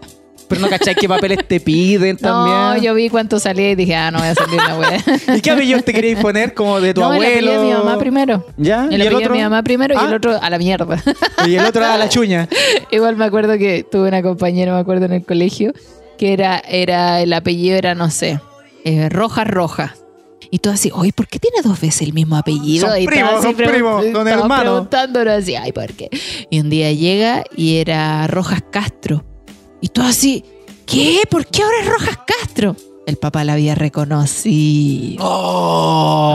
Pero no cachai qué papeles te piden también. No, yo vi cuánto salía y dije, ah, no voy a salir una wea. [LAUGHS] ¿Y qué apellido te queríais poner como de tu no, el abuelo? apellido de mi mamá primero. ¿Ya? El ¿Y el otro? de mi mamá primero y Ah. el otro a la mierda. [LAUGHS] Y el otro a la chuña. [LAUGHS] Igual me acuerdo que tuve una compañera, me acuerdo en el colegio, que era, era el apellido era, no sé, eh, Rojas Rojas. Y tú así, oye, ¿por qué tiene dos veces el mismo apellido? Son y primos, son primos, hermanos. preguntándonos así, ay, ¿por qué? Y un día llega y era Rojas Castro. Y tú así, ¿qué? ¿Por qué ahora es Rojas Castro? El papá la había reconocido.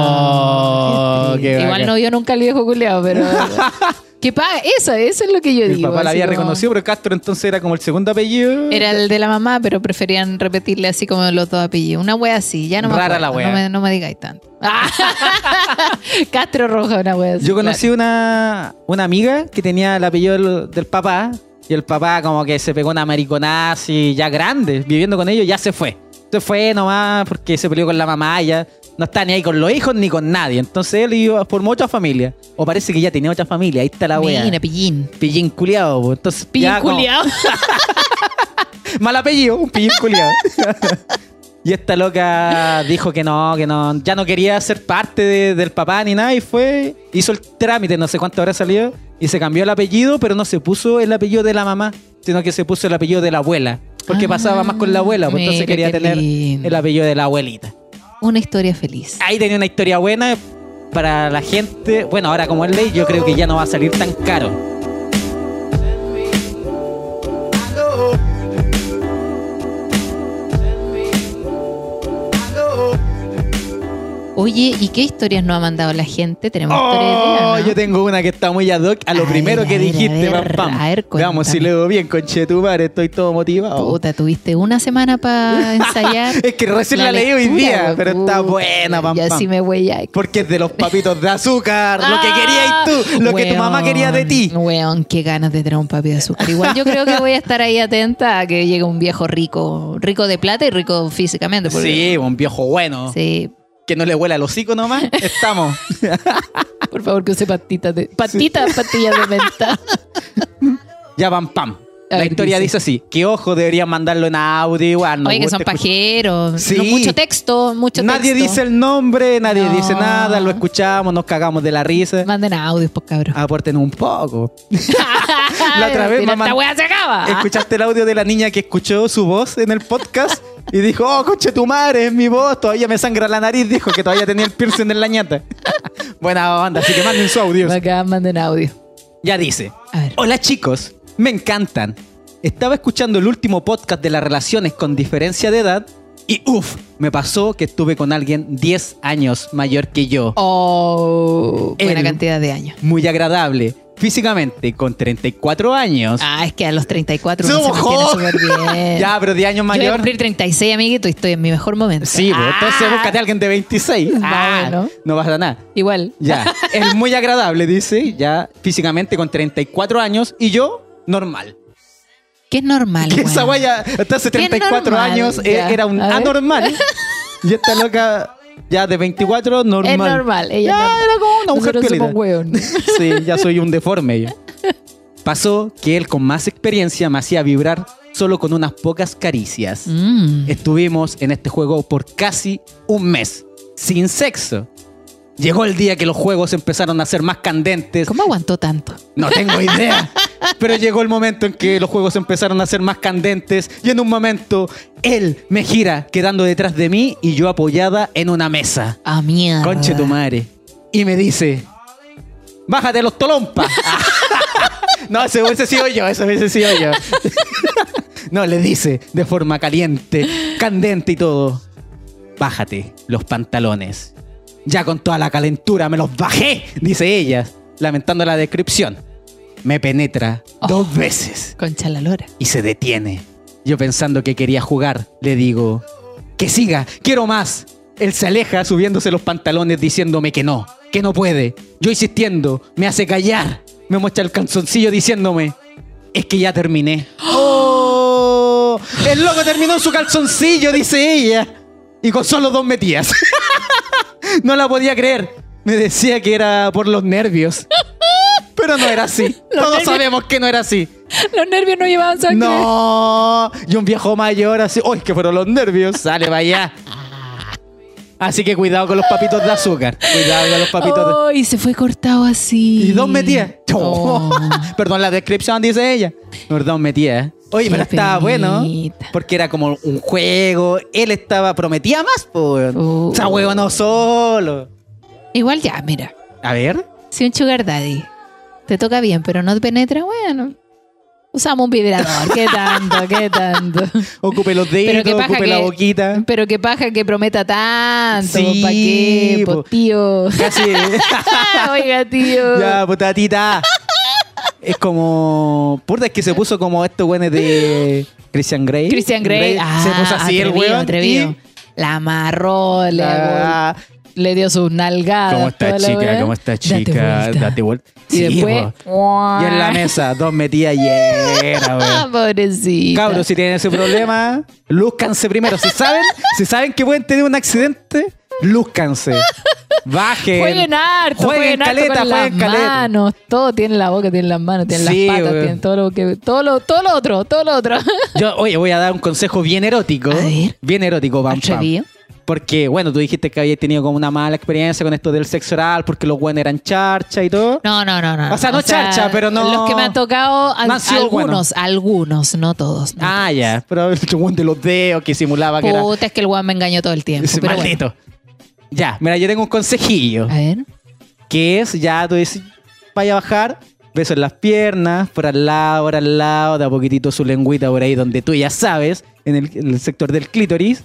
Oh, Qué qué triste. Igual no vio nunca al viejo culeado, pero... [LAUGHS] ¿Qué paga? Eso, eso es lo que yo Mi digo. papá la había como- reconocido, pero Castro entonces era como el segundo apellido. Era el de la mamá, pero preferían repetirle así como los dos apellidos. Una wea así, ya no me Rara acuerdo, la wea. No me, no me digáis tanto. [LAUGHS] Castro Roja, una wea así. Yo conocí una, una amiga que tenía el apellido del, del papá y el papá como que se pegó una mariconada así ya grande, viviendo con ellos, ya se fue. Se fue nomás porque se peleó con la mamá, ya no está ni ahí con los hijos ni con nadie. Entonces él iba, formó otra familia. O parece que ya tenía otra familia, ahí está la wea. Mira, pillín. Pillín culiado, po. entonces Pillín como- culiao. [LAUGHS] Mal apellido, un pillín culiado. [LAUGHS] y esta loca dijo que no, que no, ya no quería ser parte de- del papá ni nada y fue, hizo el trámite, no sé cuánto habrá salido, y se cambió el apellido, pero no se puso el apellido de la mamá, sino que se puso el apellido de la abuela. Porque Ah, pasaba más con la abuela, pues entonces mira quería qué tener lindo. el apellido de la abuelita. Una historia feliz. Ahí tenía una historia buena para la gente. Bueno, ahora como es ley, yo creo que ya no va a salir tan caro. Oye, ¿y qué historias nos ha mandado la gente? Tenemos historias de Oh, día, ¿no? yo tengo una que está muy ad hoc a lo A primero ver, que ver, dijiste, a pam, ver, pam. a ver, Veamos si leo bien, conchetumare, estoy todo motivado. Puta, tuviste una semana para [LAUGHS] ensayar. Es que recién la, leí hoy día, pero está buena, pam, Y pam. así me voy a... Porque es de los papitos de azúcar, lo que querías tú, lo que tu mamá quería de ti. Ah, Weón, qué ganas de tener un papi de azúcar. Igual yo creo que voy a estar ahí atenta a que llegue un viejo rico, rico de plata y rico físicamente. porque- Sí, un viejo bueno. Sí. Que no le huela el hocico nomás. [LAUGHS] Estamos. Por favor, que use patitas de. Patitas, patillas de menta. [LAUGHS] ya pam pam. A La ver, historia dice. dice así, que ojo, deberían mandarlo en audio igual. nos Oye, que son pajeros. Sí. No, mucho texto, mucho Nadie texto. dice el nombre, nadie No. dice nada, lo escuchamos, nos cagamos de la risa. Manden audios, pues cabrón. [LAUGHS] Aporten un poco. La otra vez, mamá- Esta weá se acaba. ¿Escuchaste el audio de la niña que escuchó su voz en el podcast? Y dijo, oh, conche tu madre, es mi voz, todavía me sangra la nariz. Dijo que todavía tenía el piercing en la ñata. [LAUGHS] Buena onda, así que manden su audio. Bacán, manden audio. Ya dice, A ver. hola chicos, me encantan. Estaba escuchando el último podcast de las relaciones con diferencia de edad y uff, me pasó que estuve con alguien 10 años mayor que yo. Oh, buena El- cantidad de años. Muy agradable. Físicamente, con 34 años. Ah, es que a los 34 uno se súper bien. [LAUGHS] Ya, pero 10 años Yo voy a mayor. cumplir 36, amiguito, y estoy en mi mejor momento. Sí, pues, entonces Ah, búscate a alguien de 26. Más [LAUGHS] Ah, o menos. No pasa nada. Igual. Ya, [LAUGHS] es muy agradable, dice, ya físicamente con 34 años y yo normal. Que es normal, Que esa guaya hasta hace Qué 34 normal, años eh, ya. era un anormal. y esta loca ya de 24 normal. Es normal, ella ya normal. era como una mujer piolita. [LAUGHS] Sí, ya soy un deforme. [LAUGHS] Pasó que él con más experiencia me hacía vibrar solo con unas pocas caricias. Mm. Estuvimos en este juego por casi un mes, sin sexo. Llegó el día que los juegos empezaron a ser más candentes. ¿Cómo aguantó tanto? No tengo idea. [LAUGHS] Pero llegó el momento en que los juegos empezaron a ser más candentes y en un momento él me gira quedando detrás de mí y yo apoyada en una mesa. Ah, mierda. Conche tu madre. Y me dice, bájate los tolompas. [LAUGHS] no, ese hubiese sido yo, ese hubiese sido yo. [LAUGHS] no, le dice de forma caliente, candente y todo. Bájate los pantalones. Ya con toda la calentura me los bajé, dice ella, lamentando la descripción. Me penetra dos veces Concha la lora. y se detiene. Yo pensando que quería jugar, le digo, que siga, quiero más. Él se aleja subiéndose los pantalones diciéndome que no, que no puede. Yo insistiendo, me hace callar. Me muestra el calzoncillo diciéndome, es que ya terminé. ¡Oh! El loco terminó en su calzoncillo, dice ella. y con solo dos metías. [LAUGHS] no la podía creer. Me decía que era por los nervios. Pero no era así. [LAUGHS] Todos nervios. sabemos que no era así. Los nervios no llevaban sangre. No. Y un viejo mayor así. ¡Uy, que fueron los nervios! Sale, vaya. Así que cuidado con los papitos de azúcar. Cuidado con los papitos de... Oh, y se fue cortado así. Y dos metías. [LAUGHS] Oh. [LAUGHS] Perdón, la descripción dice ella. No, dos metías. Oye, Qué pero estaba bueno. Porque era como un juego. Él estaba, prometía más, pues. Oh. O sea, huevo no solo. Igual ya, mira. A ver. Si un sugar daddy te toca bien, pero no te penetra, bueno. Usamos un vibrador. ¿Qué tanto? ¿Qué tanto? Ocupe los Pero dedos, que paja ocupe la boquita. Pero que paja que prometa tanto. Sí, ¿Para qué? po. Pues tío. Casi. [LAUGHS] Oiga, tío. ya, putatita. Es como. Puta, es que se puso como estos güeyes de Christian Grey. Christian Grey. Ah, se puso así el atrevido, weón. atrevido. y- La amarró, le, Ah, le dio sus nalgadas. ¿Cómo está chica? ¿Cómo está Date chica? vuelta. Date vuelta. Y Sí, después. po. Y en la mesa, dos metidas Ah, weón. [LAUGHS] pobrecita. Cabros, si tienen ese problema, lúzcanse primero. Si saben, si saben que pueden tener un accidente, lúzcanse. Bajen. Jueguen harto, Jueguen jueguen, harto caleta, con las caleta. manos. Todo tiene la boca, tiene las manos, tiene Sí, las patas, weón. tiene todo lo que, todo lo, todo lo otro, todo lo otro. [LAUGHS] Yo, oye, voy a dar un consejo bien erótico. A ver. Bien erótico, Pam Pam. Porque, bueno, tú dijiste que habías tenido como una mala experiencia con esto del sexo oral, porque los buenos eran charcha y todo. No, no, no, no. O sea, no charcha, pero no- Los que me han tocado, algunos, algunos, no todos. no Ah, ya. Pero el de los dedos que simulaba que era. Puta, es que el weón me engañó todo el tiempo. Pero bueno. Ya, mira, yo tengo un consejillo. A ver. Que es, ya tú dices, vaya a bajar, beso en las piernas, por al lado, por al lado, da poquitito su lengüita por ahí donde tú ya sabes, en el, en el sector del clítoris,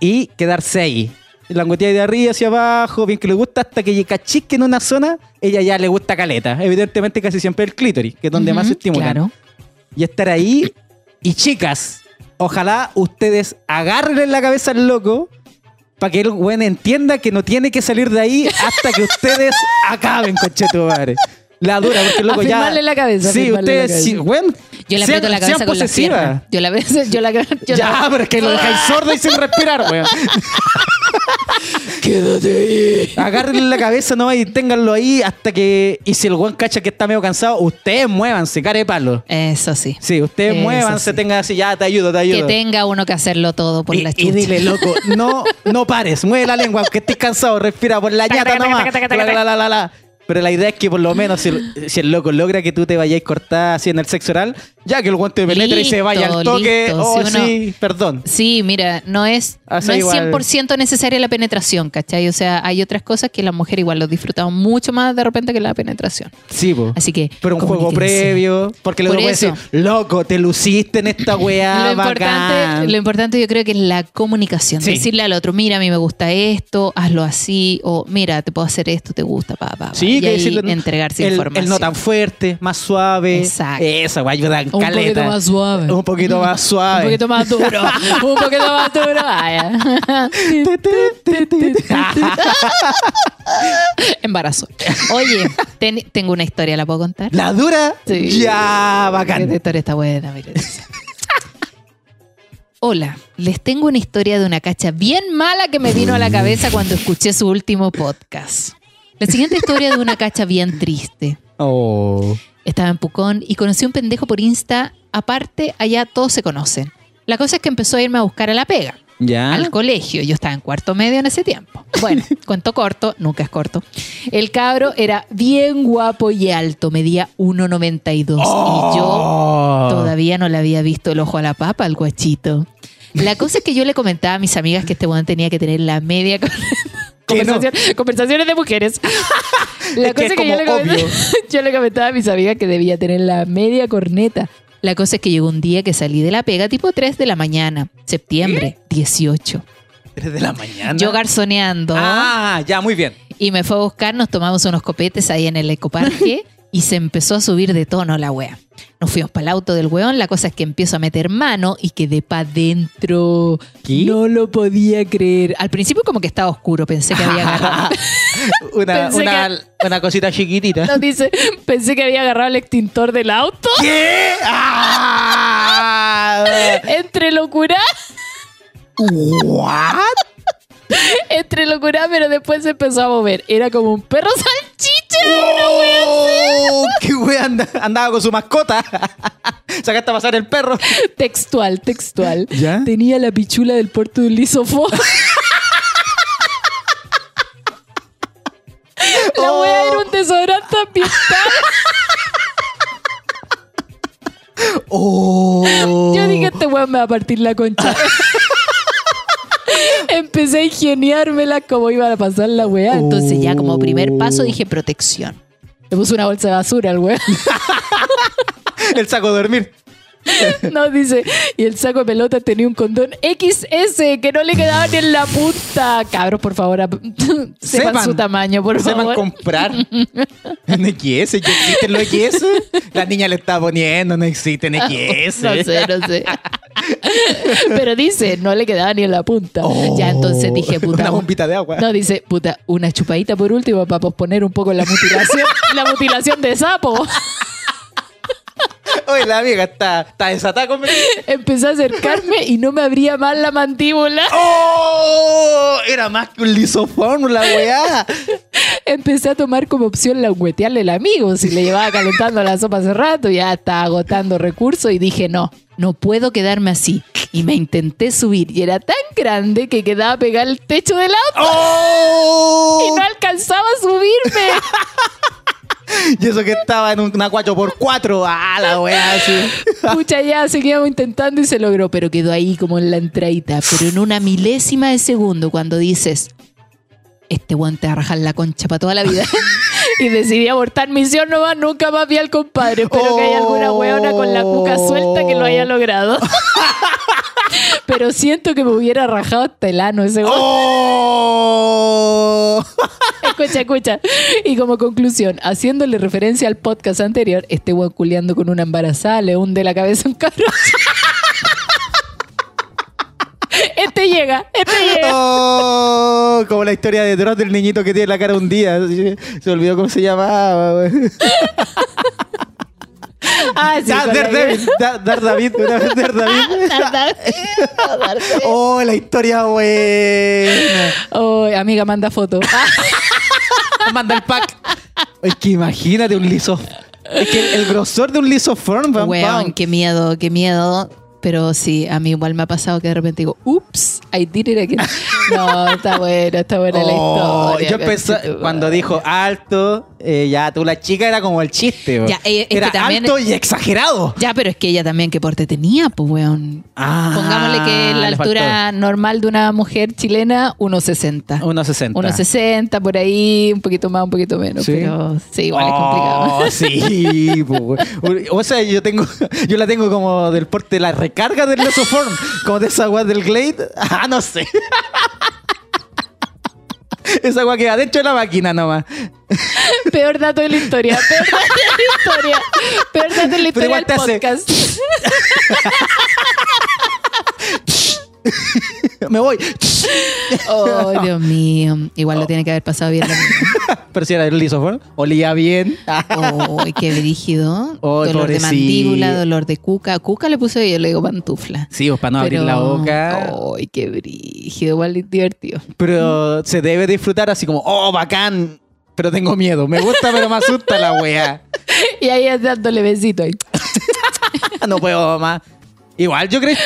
y quedarse ahí. Languetea de arriba hacia abajo, bien que le gusta, hasta que cachique en una zona, ella ya le gusta caleta. Evidentemente casi siempre el clítoris, que es donde más se Ujú, estimulan. Claro. Y estar ahí, y chicas, ojalá ustedes agarren en la cabeza al loco, para que el güey entienda que no tiene que salir de ahí hasta que ustedes acaben, conchetumare. La dura, porque el loco ya. Afirmarle la cabeza, Sí, ustedes, sí, güey. Yo le sean- aprieto la sean cabeza con las posesivas. piernas. Yo la yo la yo Ya, la- pero es que lo dejáis sordo y sin respirar, weón. [LAUGHS] Quédate ahí. Agárrenle la cabeza no y ténganlo ahí hasta que. Y si el weón cacha que está medio cansado, ustedes muévanse, care de palo. Eso sí. Sí, ustedes Eso muévanse, sí. tengan así, ya te ayudo, te Que ayudo. tenga uno que hacerlo todo por y, la y chucha. dile, loco, no, no pares, mueve la lengua, aunque estés cansado, respira por la ñata nomás. La, la, la, la, la. Pero la idea es que por lo menos si el, loco logra que tú te vayas cortada así en el sexo oral, ya que el guante penetre y se vaya al toque. listo. Oh, Si uno- sí, perdón. Sí, mira, no es, Hace no es igual. 100% necesaria la penetración, ¿cachai? O sea, hay otras cosas que las mujeres igual los disfrutamos mucho más de repente que la penetración. Sí, po. Así que. Pero un juego previo, porque le Por puede decir, loco, te luciste en esta [LAUGHS] weá, Lo importante, lo importante yo creo que es la comunicación. Sí. Decirle al otro, mira, a mí me gusta esto, hazlo así, o mira, te puedo hacer esto, te gusta, pa, pa, pa. Sí, y que ahí decirle, entregarse el, información. el no tan fuerte, más suave. Exacto. Esa, güey, ayuda Un poquito más suave. Un poquito más suave. Un poquito más duro. [LAUGHS] un poquito más duro. Ah. [LAUGHS] Embarazo. Oye, ten- tengo una historia, ¿la puedo contar? La dura, Sí. ya, Esta bacán. historia está buena, mire. Hola, les tengo una historia de una cacha bien mala que me vino a la cabeza cuando escuché su último podcast. La siguiente historia de una cacha bien triste. Oh. Estaba en Pucón y conocí a un pendejo por Insta. Aparte, allá todos se conocen. La cosa es que empezó a irme a buscar a la pega, ¿Ya? al colegio. Yo estaba en cuarto medio en ese tiempo. Bueno, [LAUGHS] cuento corto, nunca es corto. El cabro era bien guapo y alto, medía 1,92. Y yo Oh. todavía no le había visto el ojo a la papa al guachito. La cosa es que yo le comentaba a mis amigas que este weón tenía que tener la media [LAUGHS] con- Que no. Conversación- conversaciones de mujeres. [LAUGHS] La Es que cosa es es que yo le, comentaba, obvio. [LAUGHS] yo le comentaba a mis amigas que debía tener la media corneta. La cosa es que llegó un día que salí de la pega tipo 3 de la mañana, septiembre 18. ¿Tres de la mañana? Yo garzoneando Ah, ya, muy bien. y me fue a buscar, nos tomamos unos copetes ahí en el ecoparque [LAUGHS] y se empezó a subir de tono la wea. Nos fuimos para el auto del weón, la cosa es que empiezo a meter mano y quedé para adentro. ¿Qué? No lo podía creer. Al principio como que estaba oscuro, pensé que había agarrado. [LAUGHS] [LAUGHS] Una, cosita chiquitita. No, dice, pensé que había agarrado el extintor del auto. ¿Qué? ¡Ah! Entre locura. ¿What? encontré locura, pero después se empezó a mover. Era como un perro salchicha. ¡Oh! ¡Qué wea anda- andaba con su mascota! [LAUGHS] Sacaste a pasar el perro. Textual, textual. ¿Ya? Tenía la pichula del puerto de un lisofón. [LAUGHS] La Oh. wea era un desodorante ambiental. ¡Oh! Yo dije, este weón me va a partir la concha. [LAUGHS] Empecé a ingeniármela como iba a pasar la weá. Entonces ya como primer paso dije protección. Le puse una bolsa de basura al weón. [LAUGHS] El saco de dormir. [LAUGHS] No, dice, y el saco de pelota tenía un condón XS que no le quedaba ni en la punta. Cabros, por favor, [LAUGHS] sepan, Sepan. su tamaño, por Sepan favor. comprar. [LAUGHS] ¿En XS? ¿Ya existen los XS? La niña le está poniendo, no existen XS. No sé, no sé. Pero dice, no le quedaba ni en la punta. Ya entonces dije, puta. Una bombita de agua. No, dice, puta, una chupadita por último para posponer un poco la mutilación, la mutilación de sapo. Oye, la amiga está, está desatada conmigo. Empecé a acercarme y no me abría más la mandíbula. ¡Oh! Era más que un lisofón, la weá. Empecé a tomar como opción la huetearle al amigo. Si le llevaba calentando la sopa hace rato, ya estaba agotando recursos y dije, no, no puedo quedarme así. Y me intenté subir y era tan grande que quedaba pegado al techo del auto ¡Oh! y no alcanzaba a subirme. [LAUGHS] [LAUGHS] Y eso que estaba en una 4x4. ¡Ah, la weá! así. [LAUGHS] Pucha, ya seguíamos intentando y se logró, pero quedó ahí como en la entradita. Pero en una milésima de segundo, cuando dices, este weón te va a rajar la concha para toda la vida. [LAUGHS] y decidí abortar misión nomás, nunca más vi al compadre. Espero que haya alguna weona con la cuca suelta que lo haya logrado. pero siento que me hubiera rajado hasta el ano ese weón. ¡Oh! Escucha, escucha. Y como conclusión, haciéndole referencia al podcast anterior, este weón culeando con una embarazada le hunde la cabeza a un cabrón. [LAUGHS] Este llega, este llega. ¡Oh! Como la historia de Dross del niñito que tiene la cara hundida. Se olvidó cómo se llamaba. Ah, sí. Dar David. Vez Dar David. [LAUGHS] Dar- ¡Oh, la historia buena! Oh, amiga, manda foto. [LAUGHS] Manda el pack. Es que imagínate un liso. Es que el, el grosor de un lisoform, pam, Weón, qué miedo, qué miedo. Pero sí, a mí igual me ha pasado que de repente digo, ups, I did it again. [LAUGHS] No, está buena, está buena la Oh, historia. yo conchetumare. cuando dijo alto, eh, ya tú la chica era como el chiste. Ya, eh, es que era también- alto y exagerado. Ya, pero es que ella también, ¿qué porte tenía? Pues, weón. Ah, Pongámosle que la altura normal de una mujer chilena, 1,60. 1.60. 1,60 por ahí, un poquito más, un poquito menos. ¿Sí? Pero sí, igual es Oh, complicado. sí, güey. o sea, yo tengo, [LAUGHS] yo la tengo como del porte de la recarga del Lesoform, como de esa agua del Glade. Ah, no sé. Esa agua que adentro de la máquina nomás. Peor dato de la historia. Peor dato de la historia. Peor dato de la historia del podcast. [LAUGHS] Me voy. Oh, Dios mío. Igual lo tiene que haber pasado bien. [LAUGHS] Pero si era el Lesoform, olía bien. Oh, qué [LAUGHS] brígido. Oh, dolor de mandíbula, dolor de cuca. Cuca le puse yo, le digo pantufla. Sí, pues para no abrir Pero- la boca. Ay, qué brígido. Igual es divertido. Pero se debe disfrutar así como, oh, bacán. Pero tengo miedo. Me gusta, pero me asusta la wea. Y ahí dándole besito ahí. No puedo más. Igual yo creo.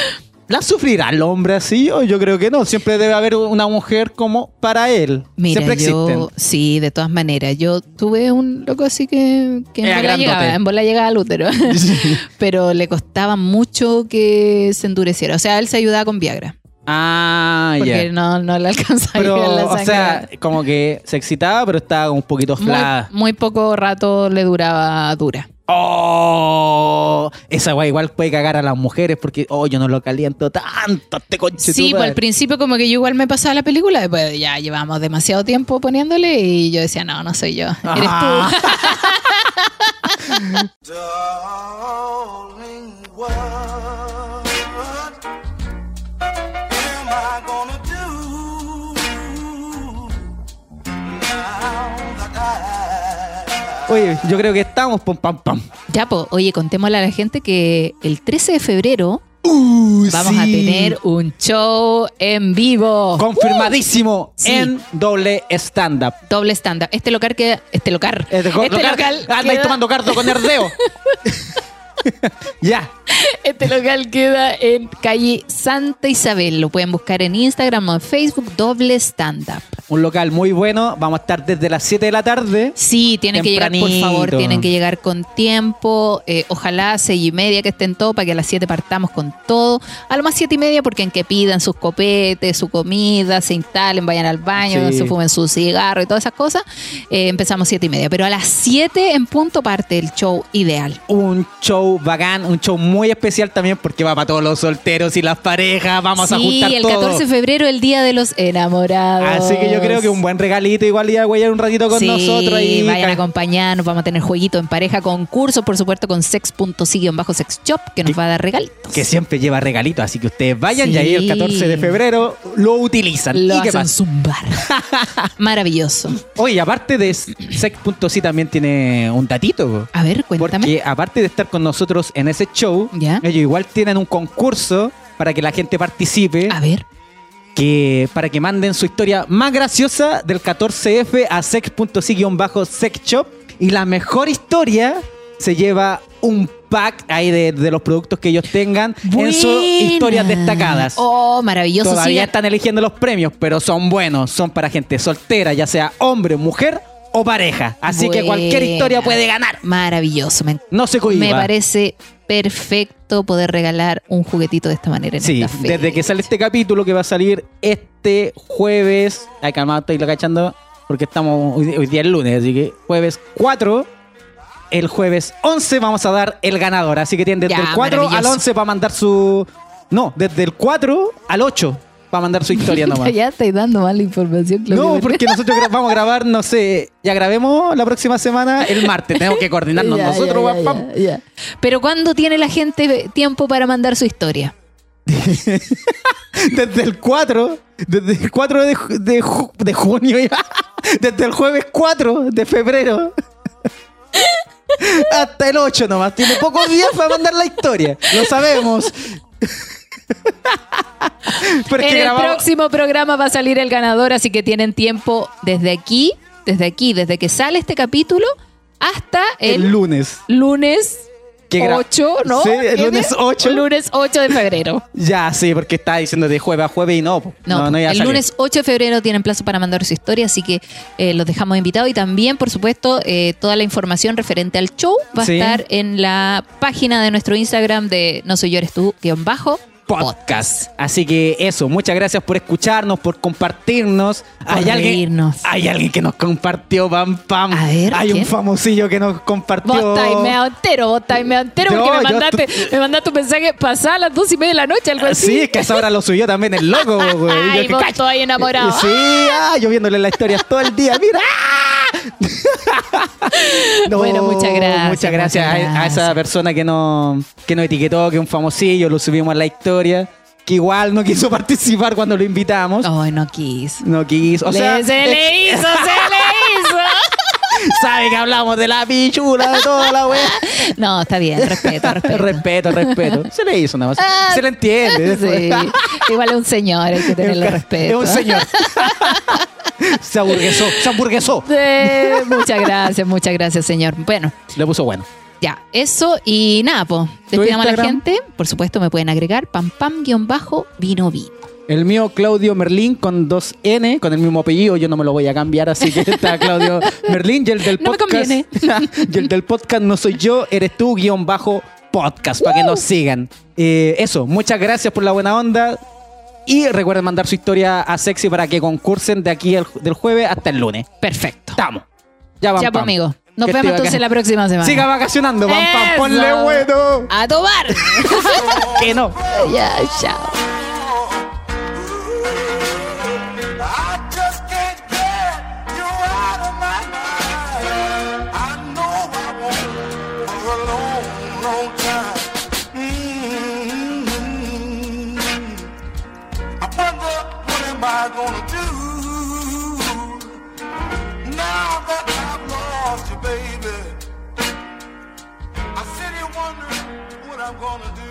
¿La sufrirá el hombre así? O yo creo que no. Siempre debe haber una mujer como para él. Mira, Siempre yo, existen. sí, de todas maneras. Yo tuve un loco así que, que en bola llegaba, en bola llegaba al útero. [LAUGHS] [LAUGHS] Pero le costaba mucho que se endureciera. O sea, él se ayudaba con Viagra. Ah, Porque ya. no, no le alcanzaba a la o sea, como que se excitaba, pero estaba un poquito muy, fla. muy poco rato le duraba dura. Oh, esa wea igual puede cagar a las mujeres porque, oh, yo no lo caliento tanto, este conche Sí, pues al principio como que yo igual me pasaba la película, después ya llevamos demasiado tiempo poniéndole y yo decía, no, no soy yo, eres Ah. [LAUGHS] tú. Oye, yo creo que estamos, pum, pam, pam. Ya, pues, oye, contémosle a la gente que el 13 de febrero Uh, Vamos a tener un show en vivo. Confirmadísimo Sí. en doble stand-up. Doble stand-up. Este local queda. Este local. De- Este local- local. Anda ahí tomando cardo con [LAUGHS] herdeo. [LAUGHS] ya. Este local queda en calle Santa Isabel. Lo pueden buscar en Instagram o en Facebook. Doble stand-up. Un local muy bueno. Vamos a estar desde las 7 de la tarde. Sí, tienen que llegar, por favor, tienen que llegar con tiempo. Eh, ojalá seis y media que estén todos para que a las siete partamos con todo. A lo más siete y media porque en que pidan sus copetes, su comida, se instalen, vayan al baño, Sí. se fumen su cigarro y todas esas cosas. eh, empezamos siete y media. Pero a las siete en punto parte el show ideal. Un show bacán, un show muy especial también porque va para todos los solteros y las parejas. Vamos a sí, juntar el todo. 14 de febrero, el día de los enamorados. Así que yo creo que un buen regalito igual iba a guayar un ratito con Sí, nosotros ahí. vayan a acompañarnos, vamos a tener jueguito en pareja, concursos, por supuesto, con sex.si-bajo sex shop, que nos va a dar regalitos. que siempre lleva regalitos, así que ustedes vayan y ahí el 14 de febrero lo utilizan. Lo ¿Y hacen zumbar. [LAUGHS] Maravilloso. Oye, aparte de Sex.si también tiene un datito. A ver, cuéntame. Porque aparte de estar con nosotros en ese show, Ya. ellos igual tienen un concurso para que la gente participe, A ver. que para que manden su historia más graciosa del 14F a sex.si-sex shop y la mejor historia se lleva un pack ahí de, de los productos que ellos tengan en sus historias destacadas. Oh, maravilloso. Todavía están eligiendo los premios, pero son buenos. Son para gente soltera, ya sea hombre, mujer o pareja. Así que cualquier historia puede ganar. Maravilloso. Me, No se cohiba. me parece perfecto poder regalar un juguetito de esta manera en Sí, esta desde que sale este capítulo que va a salir este jueves. Ay, calmado, estoy lo cachando porque estamos hoy, hoy día es lunes, así que jueves 4. El jueves 11 vamos a dar el ganador. Así que tienen desde Ya, el 4 al maravilloso. 11 para mandar su. No, desde el 4 al 8 para mandar su historia [LAUGHS] nomás. ya estáis dando mala información, Claudio. No, porque nosotros vamos a grabar, no sé, ya grabemos la próxima semana el martes. Tenemos que coordinarnos [LAUGHS] Ya, nosotros, ya, pam. Pero ¿cuándo tiene la gente tiempo para mandar su historia? [LAUGHS] Desde el 4, desde el 4 de, de, de junio, ya. desde el jueves 4 de febrero. Hasta el 8 nomás. Tiene pocos días para mandar la historia. Lo sabemos. [LAUGHS] Es en el grabamos próximo programa va a salir el ganador, así que tienen tiempo desde aquí, desde aquí, desde que sale este capítulo hasta el, el lunes. lunes Que gra- 8, ¿no? Sí, el ¿Qué lunes día? 8. Lunes 8 de febrero. [LAUGHS] Ya, sí, porque está diciendo de jueves a jueves y no. No, no, a el salir. lunes 8 de febrero tienen plazo para mandar su historia, así que eh, los dejamos invitados. Y también, por supuesto, eh, toda la información referente al show va Sí. a estar en la página de nuestro Instagram de No Soy Yo Eres Tú, guion bajo, podcast. Así que eso, muchas gracias por escucharnos, por compartirnos. hay alguien, hay alguien que nos compartió, pam pam. A ver, hay un famosillo que nos compartió. Vos estáis medio entero, vos estáis medio entero porque me mandaste, me mandaste un mensaje pasada a las dos y media de la noche, algo así. Sí, es que a esa hora lo subió también el loco, [LAUGHS] güey. Ay, Yo vos estoy enamorado. Sí, ah, yo viéndole la historia todo el día, mira. [LAUGHS] No, Bueno, muchas gracias, Muchas gracias, muchas a- esa persona que nos, que nos etiquetó, que es un famosillo, lo subimos a la historia, que igual no quiso [LAUGHS] participar cuando lo invitamos. Ay, no quis. No quiso. O Le- sea, se le hizo, se le. Sabe que hablamos de la pichula, de toda la wea. No, está bien, respeto, respeto. respeto, respeto. Se le hizo nada más. Ah, Se le entiende. Sí. Igual es un señor, hay que tenerle Es respeto. Es un señor. se aburguesó, se aburguesó. Sí, muchas gracias, muchas gracias, señor. Bueno, Le puso bueno. ya, eso y nada, pues. Despidamos a la gente. Por supuesto, me pueden agregar pam pam guion bajo vino vino. El mío, Claudio Merlín, con dos N, con el mismo apellido, yo no me lo voy a cambiar, así que está [LAUGHS] Claudio Merlín. Y el del No podcast. [LAUGHS] y el del podcast no soy yo, eres tú, guion bajo podcast, para que nos sigan. Eh, eso, muchas gracias por la buena onda. Y recuerden mandar su historia a Sexy para que concursen de aquí el- del jueves hasta el lunes. Perfecto. Estamos. Ya vamos. Ya, pues, amigo. Nos vemos entonces la próxima semana. Siga vacacionando, pam, pam, ponle bueno. A tomar. [LAUGHS] Que no. ya, chao. Gonna do.